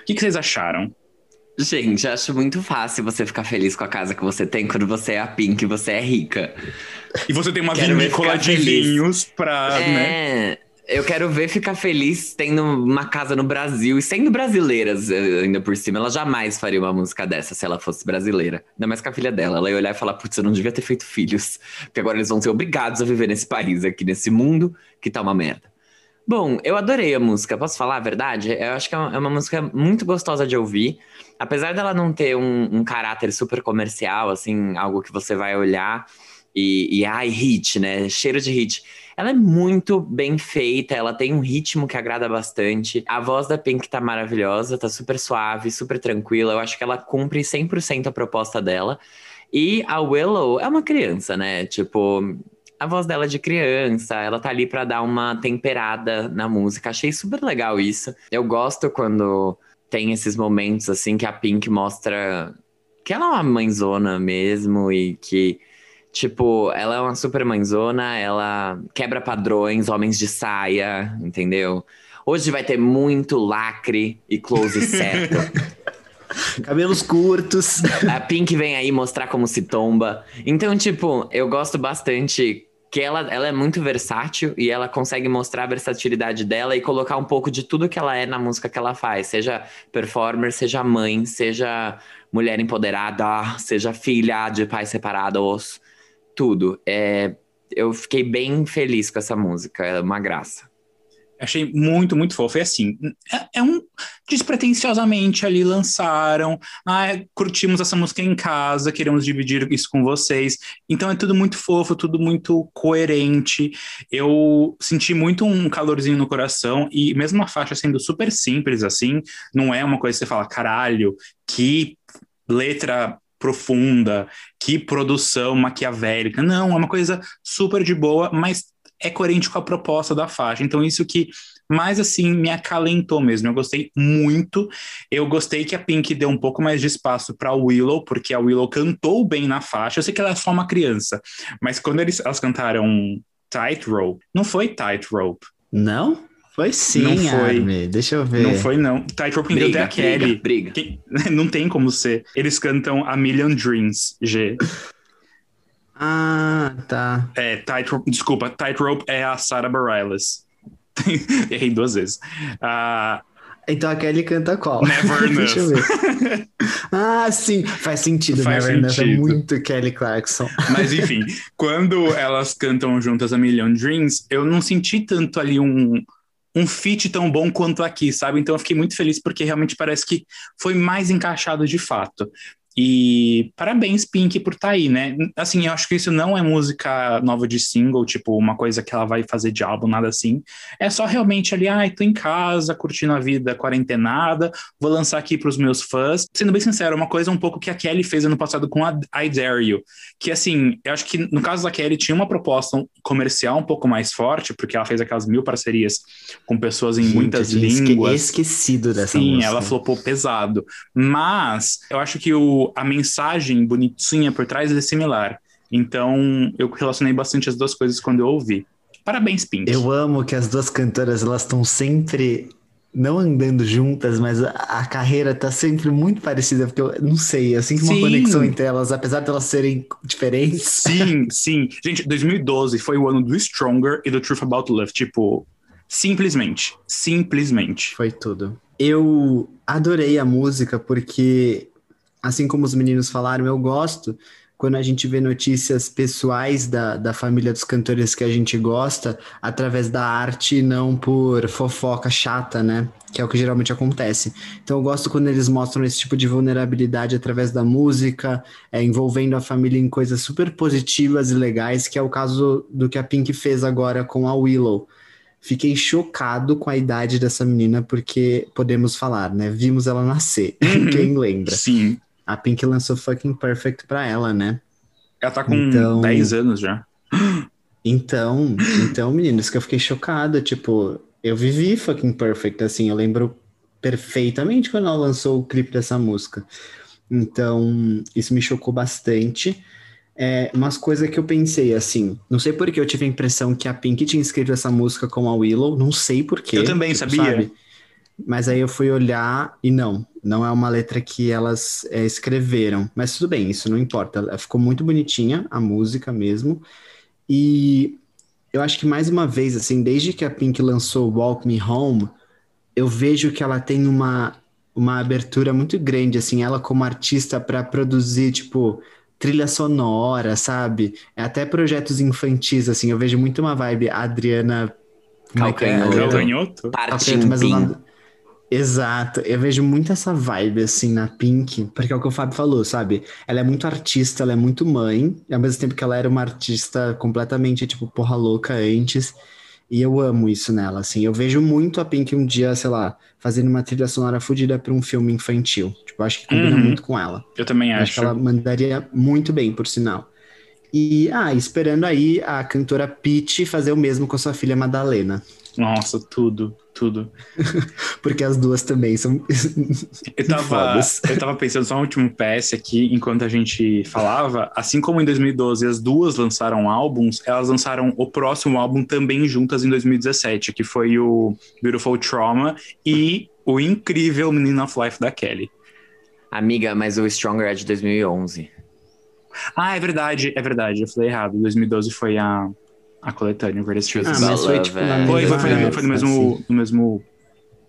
O que, que vocês acharam? Gente, acho muito fácil você ficar feliz com a casa que você tem quando você é a Pink e você é rica. E você tem uma Quero vinícola de feliz. vinhos pra, né? É, eu quero ver ficar feliz tendo uma casa no Brasil e sendo brasileiras eh, ainda por cima. Ela jamais faria uma música dessa se ela fosse brasileira. Ainda mais com a filha dela. Ela ia olhar e falar: putz, eu não devia ter feito filhos. Porque agora eles vão ser obrigados a viver nesse país aqui, nesse mundo que tá uma merda. Bom, eu adorei a música, posso falar a verdade? Eu acho que é uma, é uma música muito gostosa de ouvir. Apesar dela não ter um, um caráter super comercial, assim, algo que você vai olhar e, e ai, hit, né? Cheiro de hit. Ela é muito bem feita, ela tem um ritmo que agrada bastante. A voz da Pink tá maravilhosa, tá super suave, super tranquila. Eu acho que ela cumpre 100% a proposta dela. E a Willow é uma criança, né? Tipo, a voz dela é de criança, ela tá ali pra dar uma temperada na música. Achei super legal isso. Eu gosto quando tem esses momentos assim que a Pink mostra que ela é uma mãezona mesmo e que tipo, ela é uma super mãezona, ela quebra padrões, homens de saia, entendeu? Hoje vai ter muito lacre e close (laughs) certo. Cabelos curtos. A Pink vem aí mostrar como se tomba. Então, tipo, eu gosto bastante que ela, ela é muito versátil e ela consegue mostrar a versatilidade dela e colocar um pouco de tudo que ela é na música que ela faz. Seja performer, seja mãe, seja mulher empoderada, seja filha de pais separados, tudo. É, eu fiquei bem feliz com essa música, é uma graça. Achei muito, muito fofo. E assim, é, é, um. Despretensiosamente ali lançaram. Ah, curtimos essa música em casa, queremos dividir isso com vocês. Então é tudo muito fofo, tudo muito coerente. Eu senti muito um calorzinho no coração. E mesmo a faixa sendo super simples assim, não é uma coisa que você fala, caralho, que letra profunda, que produção maquiavélica. Não, é uma coisa super de boa, mas é coerente com a proposta da faixa. Então, isso que mais assim me acalentou mesmo. Eu gostei muito. Eu gostei que a Pink deu um pouco mais de espaço para Willow, porque a Willow cantou bem na faixa. Eu sei que ela é só uma criança, mas quando eles, elas cantaram Tightrope, não foi Tightrope. Não? Foi sim, não foi. Arme. Deixa eu ver. Não foi, não. Tightrope quem deu até a Kelly. Briga, briga. (laughs) não tem como ser. Eles cantam A Million Dreams, G. Ah, tá. É, Tightrope, desculpa, Tightrope é a Sarah Bareilles. (laughs) Errei duas vezes. Uh, então a Kelly canta qual? Never (laughs) Deixa eu ver. ah, sim, faz sentido. Faz Never sentido. Enough é muito Kelly Clarkson. Mas enfim, (laughs) quando elas cantam juntas a Million Dreams, eu não senti tanto ali um, um feat tão bom quanto aqui, sabe? Então eu fiquei muito feliz porque realmente parece que foi mais encaixado de fato. E parabéns, Pink, por estar tá aí, né? Assim, eu acho que isso não é música nova de single, tipo, uma coisa que ela vai fazer de álbum, nada assim. É só realmente ali, ai, ah, tô em casa, curtindo a vida quarentenada, vou lançar aqui pros meus fãs. Sendo bem sincero, uma coisa um pouco que a Kelly fez ano passado com a I Dare You, que assim, eu acho que no caso da Kelly tinha uma proposta comercial um pouco mais forte, porque ela fez aquelas mil parcerias com pessoas em Gente, muitas línguas. esquecido dessa Sim, música. ela flopou pesado. Mas eu acho que o a mensagem bonitinha por trás é similar. Então, eu relacionei bastante as duas coisas quando eu ouvi. Parabéns, Pink. Eu amo que as duas cantoras elas estão sempre não andando juntas, mas a, a, carreira tá sempre muito parecida, porque eu não sei, eu sinto uma sim. conexão entre elas, apesar de elas serem diferentes. Sim, (laughs) sim. Gente, 2012 foi o ano do Stronger e do Truth About Love, tipo, simplesmente, simplesmente. Foi tudo. Eu adorei a música porque assim como os meninos falaram, eu gosto quando a gente vê notícias pessoais da, da família dos cantores que a gente gosta, através da arte, não por fofoca chata, né? Que é o que geralmente acontece. Então eu gosto quando eles mostram esse tipo de vulnerabilidade através da música, é, envolvendo a família em coisas super positivas e legais, que é o caso do que a Pink fez agora com a Willow. Fiquei chocado com a idade dessa menina, porque podemos falar, né? Vimos ela nascer. (laughs) Uhum. Quem lembra? Sim. A Pink lançou Fucking Perfect pra ela, né? Ela tá com então... 10 anos já. Então, então, meninos, que eu fiquei chocada. Tipo, eu vivi Fucking Perfect, assim, eu lembro perfeitamente quando ela lançou o clipe dessa música. Então, isso me chocou bastante. É, umas coisas que eu pensei, assim, não sei porque eu tive a impressão que a Pink tinha escrito essa música com a Willow, não sei porquê. Eu também, tipo, sabia. Sabe? Mas aí eu fui olhar e não, não é uma letra que elas é, escreveram. Mas tudo bem, isso não importa. Ficou muito bonitinha a música mesmo. E eu acho que mais uma vez, assim, desde que a Pink lançou Walk Me Home, eu vejo que ela tem uma, uma abertura muito grande, assim, ela como artista para produzir, tipo, trilha sonora, sabe? É até projetos infantis, assim, eu vejo muito uma vibe Adriana Calcanhoto. Calcanhoto? Parte Exato, eu vejo muito essa vibe assim na Pink, porque é o que o Fábio falou, sabe? Ela é muito artista, ela é muito mãe, ao mesmo tempo que ela era uma artista completamente, tipo, porra louca antes. E eu amo isso nela, assim. Eu vejo muito a Pink um dia, sei lá, fazendo uma trilha sonora fodida para um filme infantil. Tipo, acho que combina uhum. muito com ela. Eu também acho. Acho que ela mandaria muito bem, por sinal. E, ah, esperando aí a cantora Peach fazer o mesmo com a sua filha Madalena. Nossa, tudo, tudo. (laughs) Porque as duas também são. (laughs) eu, tava, eu tava pensando só um último PS aqui, enquanto a gente falava. Assim como em 2012 as duas lançaram álbuns, elas lançaram o próximo álbum também juntas em 2017, que foi o Beautiful Trauma e o incrível Menino of Life da Kelly. Amiga, mas o Stronger é de 2011. Ah, é verdade, é verdade. Eu falei errado. 2012 foi a, a coletânea, Greatest Truth Truth. Ah, mas foi tipo na Foi, foi, foi, foi no mesmo, assim. no mesmo.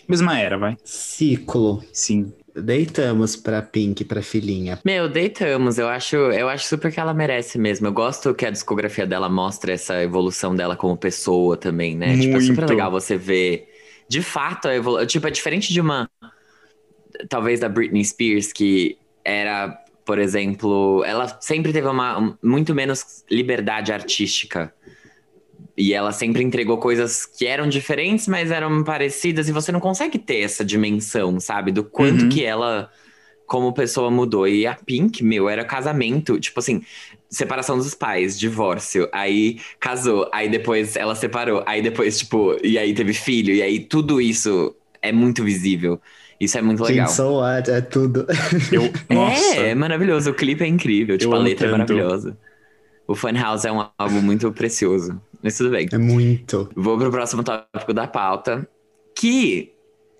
Mesma era, vai. Ciclo. Sim. Deitamos pra Pink, pra filhinha. Meu, deitamos. Eu acho, eu acho super que ela merece mesmo. Eu gosto que a discografia dela mostra essa evolução dela como pessoa também, né? Tipo, é super Muito. legal você ver. De fato, a evolução. Tipo, é diferente de uma. Talvez da Britney Spears, que era, por exemplo. Ela sempre teve uma um- muito menos liberdade artística. E ela sempre entregou coisas que eram diferentes, mas eram parecidas, e você não consegue ter essa dimensão, sabe? Do quanto Uhum. que ela, como pessoa, mudou. E a Pink, meu, era casamento, tipo assim, separação dos pais, divórcio, aí casou, aí depois ela separou, aí depois, tipo, e aí teve filho, e aí tudo isso é muito visível. Isso é muito legal. Gente, so what? É tudo. Eu, (laughs) nossa. É, é maravilhoso. O clipe é incrível, tipo, a amo letra é maravilhosa. O Funhouse é um álbum muito precioso. Mas tudo bem. É muito. Vou pro próximo tópico da pauta, que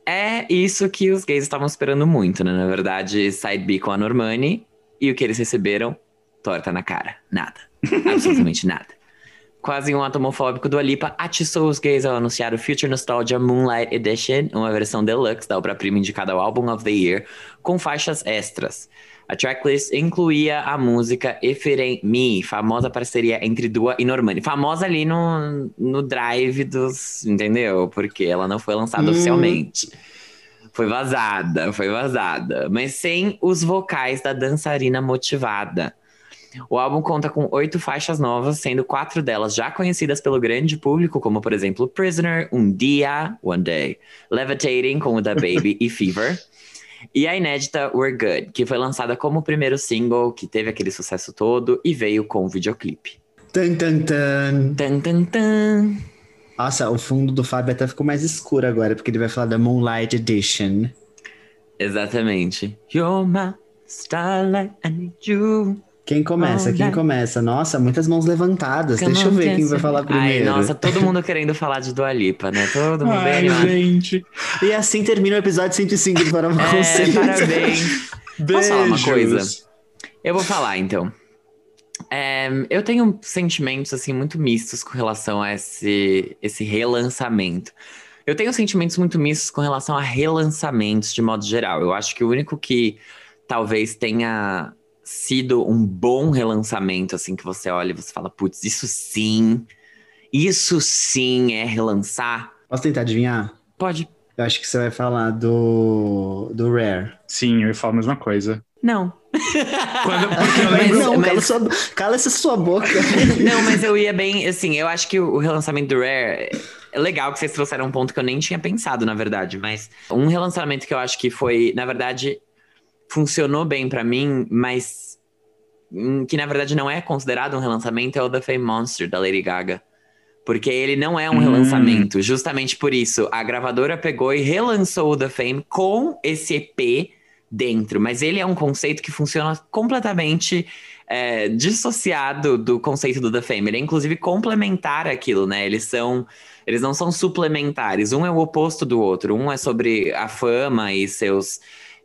é isso que os gays estavam esperando muito, né? Na verdade, Side B com a Normani, e o que eles receberam? Torta na cara. Nada. (laughs) Absolutamente nada. Quase um ato homofóbico do Alipa atiçou os gays ao anunciar o Future Nostalgia Moonlight Edition, uma versão deluxe da obra-prima indicada ao Album of the Year, com faixas extras. A tracklist incluía a música Ain't Me, famosa parceria entre Dua e Normani. Famosa ali no, no drive dos. Entendeu? Porque ela não foi lançada Hum. oficialmente. Foi vazada, foi vazada. Mas sem os vocais da dançarina motivada. O álbum conta com oito faixas novas, sendo quatro delas já conhecidas pelo grande público, como por exemplo Prisoner, Um Dia, One Day, Levitating com o Da Baby e Fever. (laughs) E a inédita We're Good, que foi lançada como o primeiro single, que teve aquele sucesso todo e veio com o videoclipe. Tan, tan, tan. Tan, tan, tan. Nossa, o fundo do Fábio até ficou mais escuro agora, porque ele vai falar da Moonlight Edition. Exatamente. You're my starlight, I need you. Quem começa? Quem começa? Nossa, muitas mãos levantadas. Come Deixa eu ver quem vai falar primeiro. Ai, nossa, todo mundo querendo falar de Dua Lipa, né? Todo mundo bem Ai, animado. gente. E assim termina o episódio 105 do Fora É, Conceito. parabéns. (laughs) Posso falar uma Beijos. coisa? Eu vou falar, então. É, eu tenho sentimentos, assim, muito mistos com relação a esse, esse relançamento. Eu tenho sentimentos muito mistos com relação a relançamentos, de modo geral. Eu acho que o único que talvez tenha sido um bom relançamento, assim, que você olha e você fala, putz, isso sim, isso sim é relançar. Posso tentar adivinhar? Pode. Eu acho que você vai falar do, do Rare. Sim, eu ia falar a mesma coisa. Não. (laughs) Quando- (laughs) porque eu Mas- lembro. não, mas- cala, sua, cala essa sua boca. (laughs) Não, mas eu ia bem, assim, eu acho que o o relançamento do Rare. É legal que vocês trouxeram um ponto que eu nem tinha pensado, na verdade, mas um relançamento que eu acho que foi, na verdade, funcionou bem pra mim, mas hum, que na verdade não é considerado um relançamento é o The Fame Monster da Lady Gaga. Porque ele não é um Hum. relançamento, justamente por isso. A gravadora pegou e relançou o The Fame com esse EP dentro, mas ele é um conceito que funciona completamente é, dissociado do conceito do The Fame. Ele é inclusive complementar aquilo, né? Eles são. Eles não são suplementares. Um é o oposto do outro. Um é sobre a fama e seus.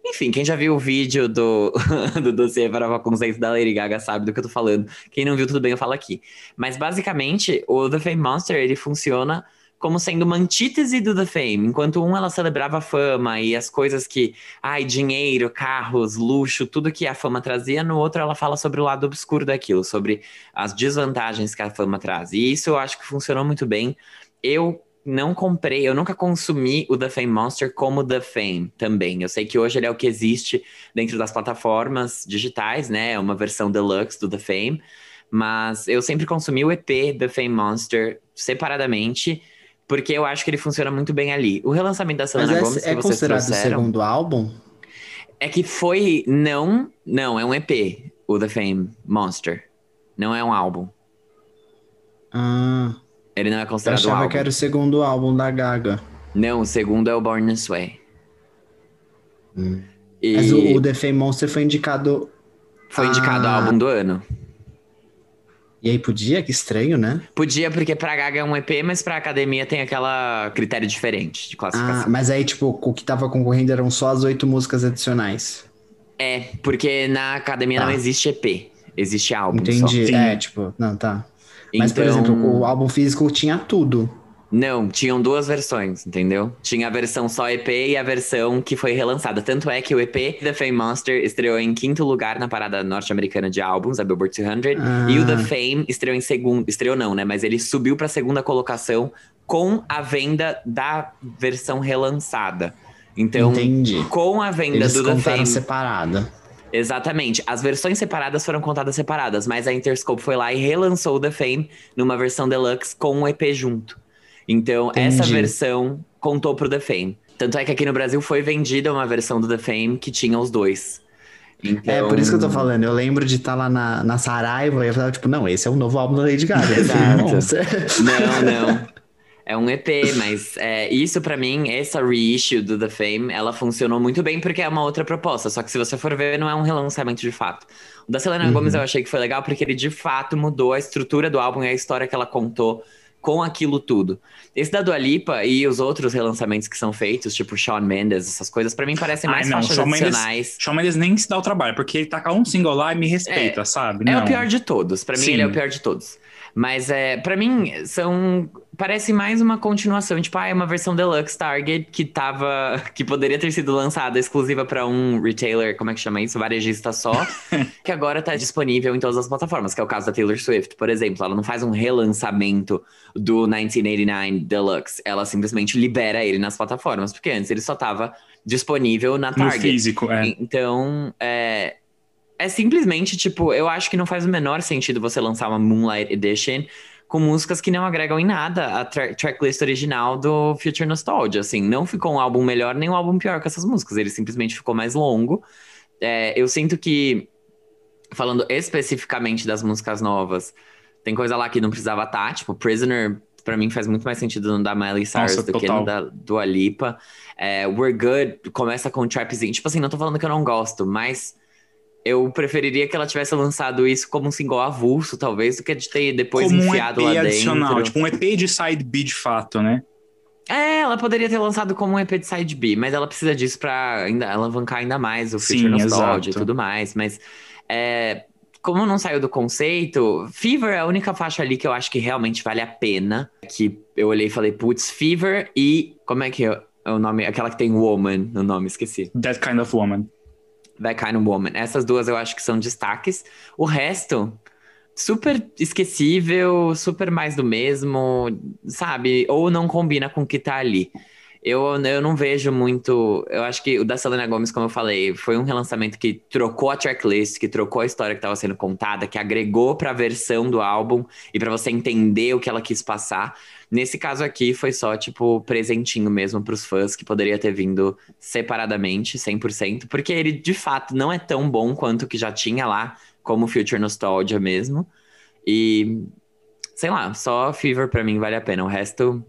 Enfim, quem já viu o vídeo do, (laughs) do dossiê para conceito da Lady Gaga sabe do que eu tô falando. Quem não viu, tudo bem, eu falo aqui. Mas basicamente, o The Fame Monster ele funciona como sendo uma antítese do The Fame. Enquanto um ela celebrava a fama e as coisas que, ai, dinheiro, carros, luxo, tudo que a fama trazia, no outro ela fala sobre o lado obscuro daquilo, sobre as desvantagens que a fama traz. E isso eu acho que funcionou muito bem. Eu não comprei, eu nunca consumi o The Fame Monster como The Fame também. Eu sei que hoje ele é o que existe dentro das plataformas digitais, né? É uma versão deluxe do The Fame. Mas eu sempre consumi o EP The Fame Monster separadamente, porque eu acho que ele funciona muito bem ali. O relançamento da Mas Selena é, Gomez é que vocês considerado o trouxeram segundo álbum? é que foi não, não, é um EP, o The Fame Monster. Não é um álbum. Ah, Ele não é eu considerado um achava álbum. que era o segundo álbum da Gaga. Não, o segundo é o Born This Way. Hum. E Mas o, o The Fame Monster foi indicado. foi indicado Ah. álbum do ano. E aí podia? Que estranho, né? Podia, porque pra Gaga é um EP, mas pra academia tem aquela critério diferente de Ah, classificação. mas aí, tipo, o que tava concorrendo eram só as oito músicas adicionais. É, porque na academia Tá. não existe EP, existe álbum Entendi. Sim. É, tipo, não, tá. Mas, por Então- exemplo, o álbum físico tinha tudo. Não, tinham duas versões, entendeu? Tinha a versão só EP e a versão que foi relançada. Tanto é que o EP The Fame Monster estreou em quinto lugar na parada norte-americana de álbuns, a Billboard 200. Ah. E o The Fame estreou em segundo. Estreou não, né? Mas ele subiu pra segunda colocação com a venda da versão relançada. Então, Entendi. com a venda Eles do The Fame. separado. Exatamente. As versões separadas foram contadas separadas, mas a Interscope foi lá e relançou o The Fame numa versão deluxe com um EP junto. Então, essa Entendi. versão contou pro The Fame. Tanto é que aqui no Brasil foi vendida uma versão do The Fame que tinha os dois. Então, É por isso que eu tô falando. Eu lembro de estar lá na, na Saraiva e eu falava, tipo, não, esse é o novo álbum da Lady Gaga. (laughs) Exato. Não, não. É um EP, mas é, isso pra mim, essa reissue do The Fame, ela funcionou muito bem porque é uma outra proposta. Só que se você for ver, não é um relançamento de fato. O da Selena Uhum. Gomez eu achei que foi legal porque ele de fato mudou a estrutura do álbum e a história que ela contou com aquilo tudo. Esse da Dua Lipa e os outros relançamentos que são feitos, tipo Shawn Mendes, essas coisas, pra mim parecem Ai, mais não, faixas Shawn Mendes- adicionais. Shawn Mendes nem se dá o trabalho, porque ele taca um single lá e me respeita, sabe? É não. o pior de todos. Pra mim, ele é o pior de todos. Mas é, para mim, são. Parece mais uma continuação. Tipo, ah, é uma versão deluxe Target que tava. (laughs) que poderia ter sido lançada exclusiva pra um retailer, como é que chama isso? Varejista só. (laughs) que agora tá disponível em todas as plataformas, que é o caso da Taylor Swift, por exemplo. Ela não faz um relançamento do 1989 Deluxe. Ela simplesmente libera ele nas plataformas, porque antes ele só tava disponível na No Target. físico, é. Então, é, é simplesmente, tipo, eu acho que não faz o menor sentido você lançar uma Moonlight Edition com músicas que não agregam em nada a tra tracklist original do Future Nostalgia, assim. Não ficou um álbum melhor nem um álbum pior com essas músicas. Ele simplesmente ficou mais longo. É, eu sinto que, falando especificamente das músicas novas, tem coisa lá que não precisava estar, tipo, Prisoner... Pra mim faz muito mais sentido no da Miley Cyrus Nossa, do que total. no da Dua Lipa. É, We're Good começa com um trapzinho. Tipo assim, não tô falando que eu não gosto, mas eu preferiria que ela tivesse lançado isso como um single avulso, talvez, do que de ter depois Como um enfiado EP lá adicional, dentro. tipo um EP de side B de fato, né? É, ela poderia ter lançado como um EP de side B, mas ela precisa disso pra ainda, alavancar ainda mais o Future Nostalgia e tudo mais. Mas é, como não saiu do conceito, Fever é a única faixa ali que eu acho que realmente vale a pena. Que eu olhei e falei, putz, Fever e. Como é que é o nome? Aquela que tem Woman no nome, esqueci. That Kind of Woman. That Kind of Woman. Essas duas eu acho que são destaques. O resto, super esquecível, super mais do mesmo, sabe? Ou não combina com o que tá ali. Eu, eu não vejo muito. Eu acho que o da Selena Gomez, como eu falei, foi um relançamento que trocou a tracklist, que trocou a história que estava sendo contada, que agregou pra versão do álbum e pra você entender o que ela quis passar. Nesse caso aqui, foi só, tipo, presentinho mesmo pros fãs, que poderia ter vindo separadamente, 100%, porque ele, de fato, não é tão bom quanto o que já tinha lá, como Future Nostalgia mesmo. E, sei lá, só Fever pra mim vale a pena, o resto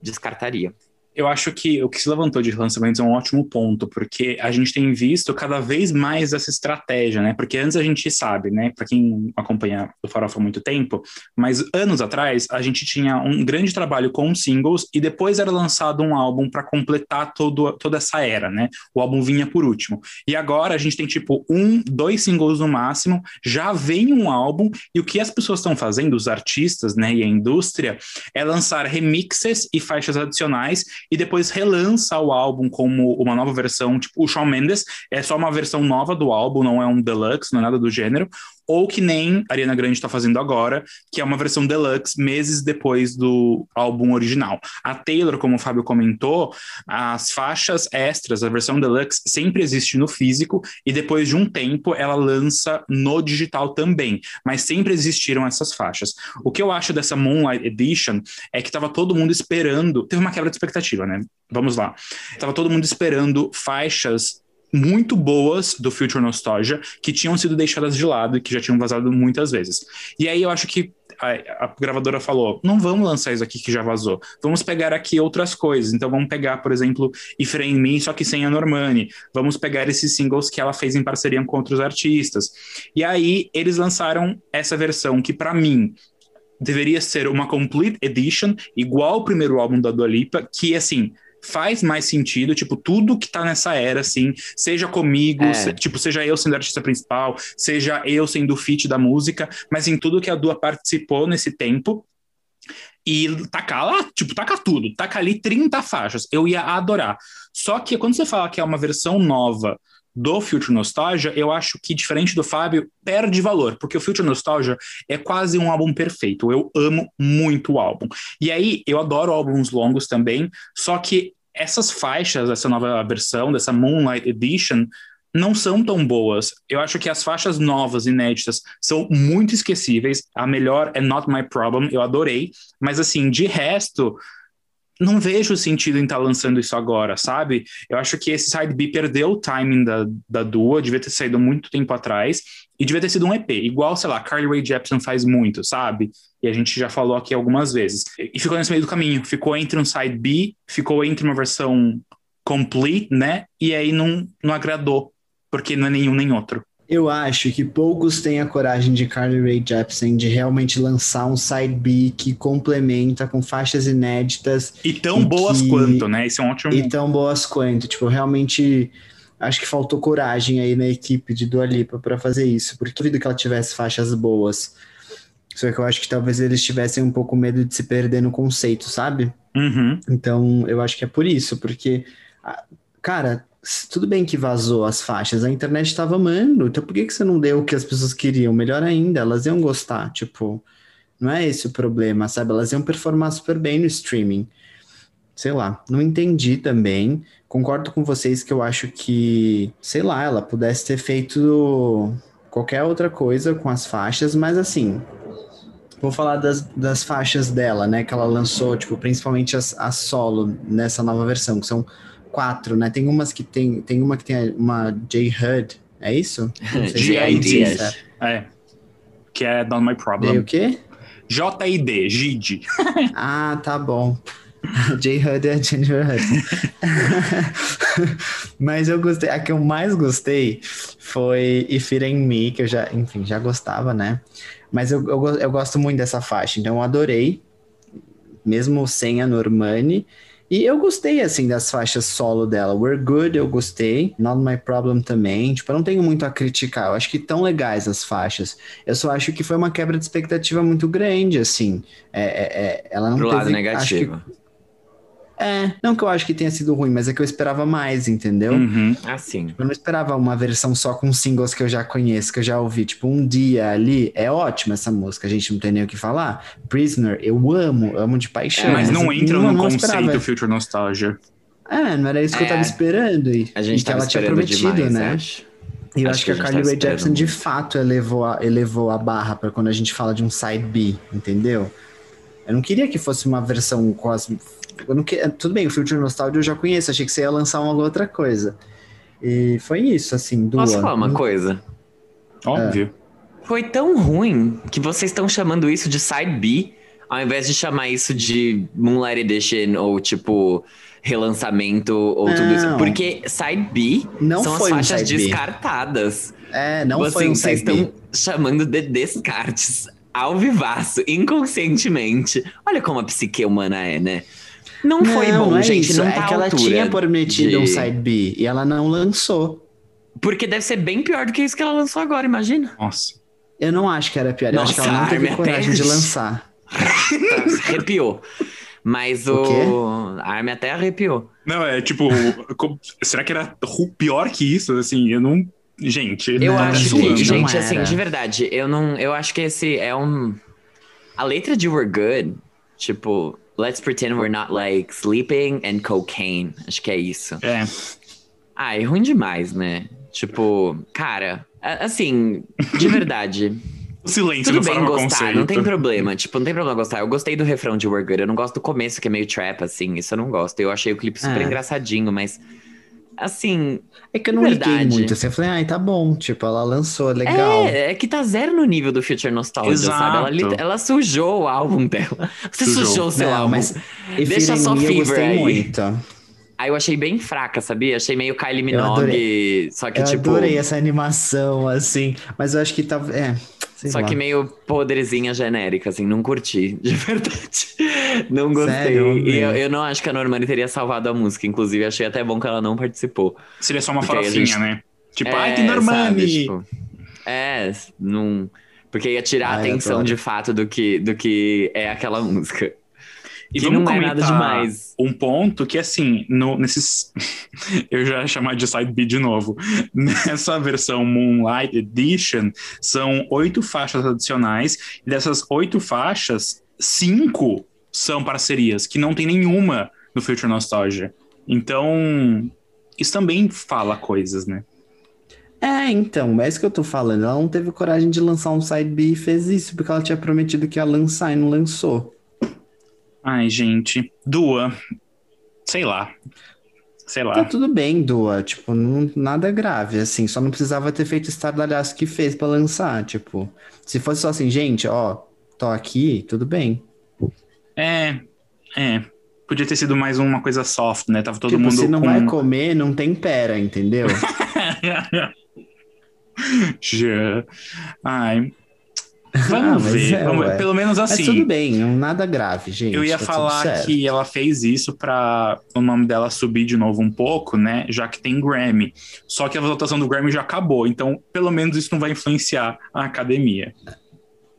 descartaria. Eu acho que o que se levantou de lançamentos é um ótimo ponto, porque a gente tem visto cada vez mais essa estratégia, né? Porque antes a gente sabe, né? Para quem acompanha o Farofa há muito tempo, mas anos atrás a gente tinha um grande trabalho com singles e depois era lançado um álbum para completar todo, toda essa era, né? O álbum vinha por último. E agora a gente tem tipo um, dois singles no máximo, já vem um álbum e o que as pessoas estão fazendo, os artistas, né? E a indústria, é lançar remixes e faixas adicionais e depois relança o álbum como uma nova versão, tipo o Shawn Mendes, é só uma versão nova do álbum, não é um deluxe, não é nada do gênero, ou que nem a Ariana Grande está fazendo agora, que é uma versão deluxe meses depois do álbum original. A Taylor, como o Fábio comentou, as faixas extras, a versão deluxe sempre existe no físico e depois de um tempo ela lança no digital também, mas sempre existiram essas faixas. O que eu acho dessa Moonlight Edition é que estava todo mundo esperando, teve uma quebra de expectativa, né? Vamos lá. Tava todo mundo esperando faixas muito boas do Future Nostalgia que tinham sido deixadas de lado e que já tinham vazado muitas vezes. E aí eu acho que a, a, gravadora falou: não vamos lançar isso aqui que já vazou, vamos pegar aqui outras coisas. Então vamos pegar, por exemplo, If Rain Me, só que sem a Normani. Vamos pegar esses singles que ela fez em parceria com outros artistas. E aí eles lançaram essa versão que, para mim, deveria ser uma complete edition, igual o primeiro álbum da Dua Lipa, que assim faz mais sentido, tipo, tudo que tá nessa era, assim, seja comigo, É. se- tipo, seja eu sendo artista principal, seja eu sendo o feat da música, mas em tudo que a Dua participou nesse tempo. E tacar lá, tipo, taca tudo, taca ali 30 faixas, eu ia adorar. Só que quando você fala que é uma versão nova do Future Nostalgia, eu acho que, diferente do Fábio, perde valor, porque o Future Nostalgia é quase um álbum perfeito. Eu amo muito o álbum. E aí, eu adoro álbuns longos também, só que essas faixas, essa nova versão, dessa Moonlight Edition, não são tão boas. Eu acho que as faixas novas, inéditas, são muito esquecíveis. A melhor é Not My Problem, eu adorei. Mas, assim, de resto, não vejo sentido em estar lançando isso agora, sabe? Eu acho que esse Side B perdeu o timing da, da Dua, devia ter saído muito tempo atrás, e devia ter sido um EP, igual, sei lá, Carly Rae Jepsen faz muito, sabe? E a gente já falou aqui algumas vezes. E ficou nesse meio do caminho, ficou entre um Side B, ficou entre uma versão complete, né? E aí não, não agradou, porque não é nenhum nem outro. Eu acho que poucos têm a coragem de Carly Rae Jepsen de realmente lançar um side B que complementa com faixas inéditas E tão E boas que- quanto, né? Esse é um ótimo. e tão boas quanto. Tipo, realmente acho que faltou coragem aí na equipe de Dua Lipa para fazer isso, porque duvido que ela tivesse faixas boas. Só que eu acho que talvez eles tivessem um pouco medo de se perder no conceito, sabe? Uhum. Então, eu acho que é por isso, porque, cara, tudo bem que vazou as faixas, a internet estava amando, então por que que você não deu o que as pessoas queriam? Melhor ainda, elas iam gostar, tipo, não é esse o problema, sabe? Elas iam performar super bem no streaming. Sei lá, não entendi também. Concordo com vocês que eu acho que, sei lá, ela pudesse ter feito qualquer outra coisa com as faixas, mas assim, Vou falar das, das faixas dela, né? Que ela lançou, tipo, principalmente as, solo nessa nova versão, que são quatro, né? Tem umas que tem. Tem uma que tem uma J HUD, é isso? Se é J.I.D.. isso, é. Que é Not My J Problem. o quê? J-I-D, JID. (laughs) Ah, tá bom. (laughs) J HUD é Ginger HUD. (laughs) Mas eu gostei, a que eu mais gostei foi If It Ain't Me, que eu já, enfim, já gostava, né? Mas eu, eu, eu gosto muito dessa faixa, então eu adorei, mesmo sem a Normani. E eu gostei, assim, das faixas solo dela. We're Good, eu gostei. Not My Problem também. Tipo, eu não tenho muito a criticar. Eu acho que tão legais as faixas. Eu só acho que foi uma quebra de expectativa muito grande, assim. É, é- é- ela não Pro teve... lado acho negativo. que- é, não que eu acho que tenha sido ruim, mas é que eu esperava mais, entendeu? Uhum. Assim. Eu não esperava uma versão só com singles que eu já conheço, que eu já ouvi. Tipo, um dia ali. É ótima essa música, a gente não tem nem o que falar. Prisoner, eu amo, amo de paixão. Mas não entra eu no não conceito esperava. Future Nostalgia. É, não era isso que eu É. tava esperando. E, A gente e que tava ela tinha esperando prometido, demais, né? acho. E eu Acho acho, que que, a Carly Rae Jepsen de fato elevou a, elevou a barra pra quando a gente fala de um side B, entendeu? Eu não queria que fosse uma versão não que... Tudo bem, o Future Nostalgia eu já conheço, achei que você ia lançar uma outra coisa. E foi isso, assim, do Posso falar uma coisa? Óbvio. Foi tão ruim que vocês estão chamando isso de Side B, ao invés de chamar isso de Moonlight Edition ou tipo relançamento ou tudo isso. Não. Porque Side B Não são as foi um faixas B. descartadas. É, não vocês foi um vocês side B. estão chamando de descartes ao vivaço, inconscientemente. Olha como a psique humana é, né? Não, foi bom, não é gente. isso, Não é tá que à ela tinha prometido de- um side B e ela não lançou. Porque deve ser bem pior do que isso que ela lançou agora, imagina. Nossa. Eu não acho que era pior, eu acho que ela Nossa, não teve Armin, coragem até- de lançar. (laughs) Arrepiou. Mas o. O? A Armin até arrepiou. Não, é tipo. será que era pior que isso? Assim, eu não. Gente, Eu não, acho que, não gente, era. assim, de verdade, eu não. Eu acho que esse é um. A letra de We're Good, tipo, let's pretend we're not like sleeping and cocaine. Acho que é isso. É. Ah, é ruim demais, né? Tipo, cara, assim, de verdade. (laughs) O silêncio Tudo do bem gostar, Conceito. não tem problema. Tipo, não tem problema gostar. Eu gostei do refrão de We're Good. Eu não gosto do começo, que é meio trap, assim. Isso eu não gosto. Eu achei o clipe super É. engraçadinho, mas. Assim. É que eu não Verdade. liguei muito. Assim, eu falei, ai, tá bom. Tipo, ela lançou, legal. É, é que tá zero no nível do Future Nostalgia, Exato. sabe? Ela, ela sujou o álbum dela. (laughs) Você Sujou. sujou o seu Não, álbum. mas Deixa só Me eu Fever gostei aí. muito. Aí eu achei bem fraca, sabia? Achei meio Kylie Eu Minogue. Só que, eu tipo. adorei essa animação, assim. Mas eu acho que tava. É, sei Só lá. que meio podrezinha genérica, assim, não curti, (laughs) de verdade. Não gostei. Sério, e eu, eu não acho que a Normani teria salvado a música. Inclusive, achei até bom que ela não participou. Seria só uma a farofinha, gente- né? Tipo, É, ai, tem Normani! sabe, tipo, é, não. Porque ia tirar a Ai, atenção adoro. de fato do que, do que é aquela música. E que vamos não é nada demais. um ponto que, assim, no, nesses. (laughs) Eu já ia chamar de side B de novo. (laughs) Nessa versão Moonlight Edition, são oito faixas adicionais. E dessas oito faixas, cinco são parcerias, que não tem nenhuma no Future Nostalgia. Então, isso também fala coisas, né? É, então, é isso que eu tô falando. Ela não teve coragem de lançar um side B e fez isso, porque ela tinha prometido que ia lançar e não lançou. Ai, gente. Dua. Sei lá. Sei Tá lá. tudo bem, Dua, tipo, não, nada grave, assim, só não precisava ter feito o estardalhaço que fez pra lançar, tipo, se fosse só assim, gente, ó, tô aqui, tudo bem. É. É. Podia ter sido mais uma coisa soft, né? Tava todo tipo, mundo se não com... vai comer, não tempera, entendeu? (laughs) Já. Ai. Ah, Vamos mas ver. é, vamos-. Pelo menos Mas assim. tudo bem, não- nada grave, gente. Eu ia tá falar que ela fez isso pra o nome dela subir de novo um pouco, né? Já que tem Grammy. Só que a votação do Grammy já acabou. Então, pelo menos isso não vai influenciar a academia.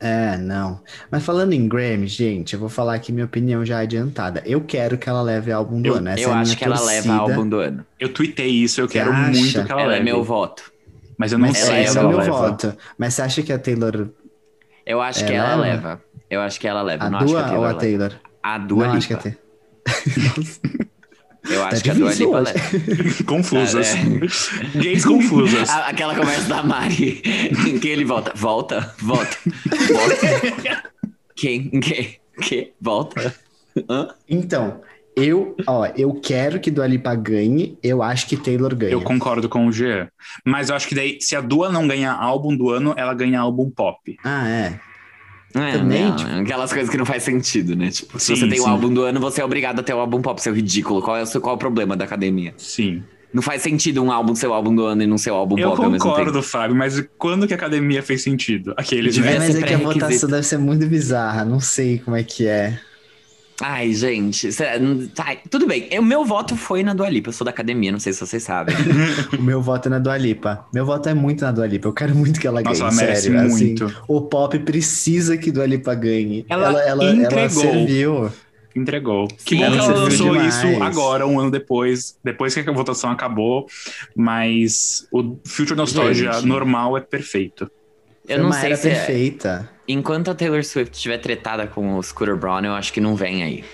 É, não. Mas falando em Grammy, gente, eu vou falar aqui minha opinião já adiantada. Eu quero que ela leve álbum do Eu- ano. Essa eu é acho que ela torcida. leva álbum do ano. Eu tuitei isso, eu quero acha? muito que ela, Ela é leve. meu voto. Mas eu não Mas Ela sei esse se é ela o meu leva. voto. Mas você acha que a Taylor. Eu acho É, que ela leva? leva. Eu acho que ela leva. A acho que a Dua Taylor ou a leva. Taylor? A Dua não, acho que é a. Taylor. Eu acho Tá que a Dua Lipa leva. (laughs) Confusas. Ah, Gays confusas. A- (laughs) Aquela conversa da Mari, em que ele volta, volta, volta, volta. (laughs) Quem? Quem? Que? Volta. Hã? Então, eu, ó, eu quero que Dua Lipa ganhe. Eu acho que Taylor ganha. Eu concordo com o Jean. Mas eu acho que daí, se a Dua não ganhar álbum do ano, ela ganha álbum pop. Ah, é. É, Também, não, tipo- aquelas coisas que não faz sentido, né? Tipo, se Sim, você tem o sim. álbum do ano, você é obrigado a ter o álbum pop, seu ridículo. Qual é o, seu, qual é o problema da academia? Sim. Não faz sentido um álbum ser o álbum do ano e não ser o álbum Eu pop ao mesmo tempo. concordo, Fábio, mas quando que a academia fez sentido? Aqueles, Devia É, né? mas é que a votação deve ser muito bizarra. Não sei como é que é. Ai, gente, não- tá, tudo bem. O meu voto foi na Dua Lipa, eu sou da academia, não sei se vocês sabem. (laughs) O meu voto é na Dua Lipa. Meu voto é muito na Dua Lipa. Eu quero muito que ela ganhe, Nossa, ela merece sério. assim, muito. o pop precisa que Dua Lipa ganhe. Ela ela, ela, ela entregou. serviu. Entregou. Que Sim, bom que ela lançou demais. isso agora, um ano depois, depois que a votação acabou. Mas o Future Nostalgia Gente. normal é perfeito. Eu Foi não uma sei era se. é- perfeita. Enquanto a Taylor Swift estiver tretada com o Scooter Braun, eu acho que não vem aí.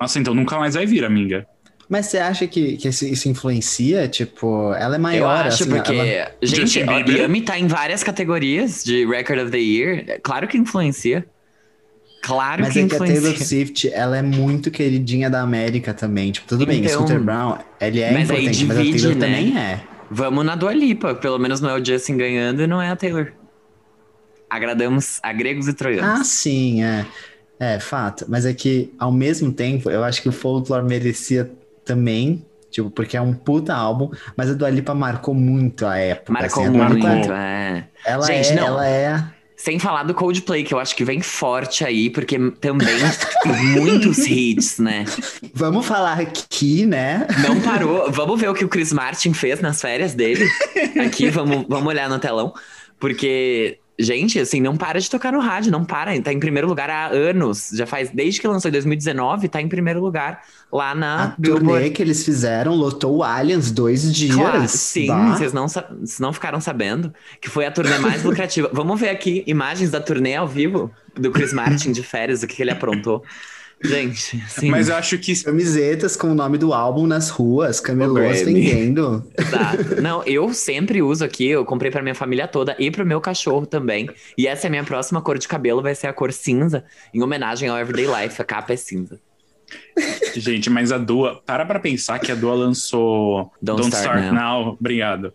Nossa, então nunca mais vai vir, amiga. Mas você acha que, que isso, isso influencia? Tipo, ela é eu maior, acho assim, porque. ela- Gente, a? Yami tá em várias categorias de Record of the Year. É Claro que influencia. Claro Mas que é que a influencia. Taylor Swift, ela é muito queridinha da América também. Tipo, tudo bem, Então- Scooter Brown, ele é Mas aí importante, mas a divide, Taylor né? também é. Vamos na Dua Lipa. Pelo menos não é o Justin ganhando e não é a Taylor. Agradamos a gregos e troianos. Ah, sim, é. É, fato. Mas é que, ao mesmo tempo, eu acho que o Folklore merecia também, tipo, porque é um puta álbum, mas a Dua Lipa marcou muito a época. Marcou assim, a Dua muito, Lipa, é. ela Gente, é, não. ela é... Sem falar do Coldplay, que eu acho que vem forte aí, porque também (laughs) muitos hits, né? Vamos falar aqui, né? Não parou. Vamos ver o que o Chris Martin fez nas férias dele. Aqui, vamos, vamos olhar no telão. Porque, gente, assim, não para de tocar no rádio, não para. Tá em primeiro lugar há anos. Já faz, desde que lançou em 2019, tá em primeiro lugar lá A na turnê Billboard. que eles fizeram lotou o Allianz dois dias. Claro, sim, Bah. vocês não, vocês não ficaram sabendo que foi a turnê mais (laughs) lucrativa. Vamos ver aqui imagens da turnê ao vivo do Chris Martin de férias, o que, que ele aprontou. Gente, (laughs) sim. Mas eu acho que Camisetas com o nome do álbum nas ruas, camelôs vendendo. Exato. Não, eu sempre uso aqui, eu comprei pra minha família toda e pro meu cachorro também. E essa é a minha próxima cor de cabelo, vai ser a cor cinza, em homenagem ao Everyday Life. A capa é cinza. Gente, mas a Dua, para pra pensar que a Dua lançou Don't Don't, Start Start, Now. obrigado,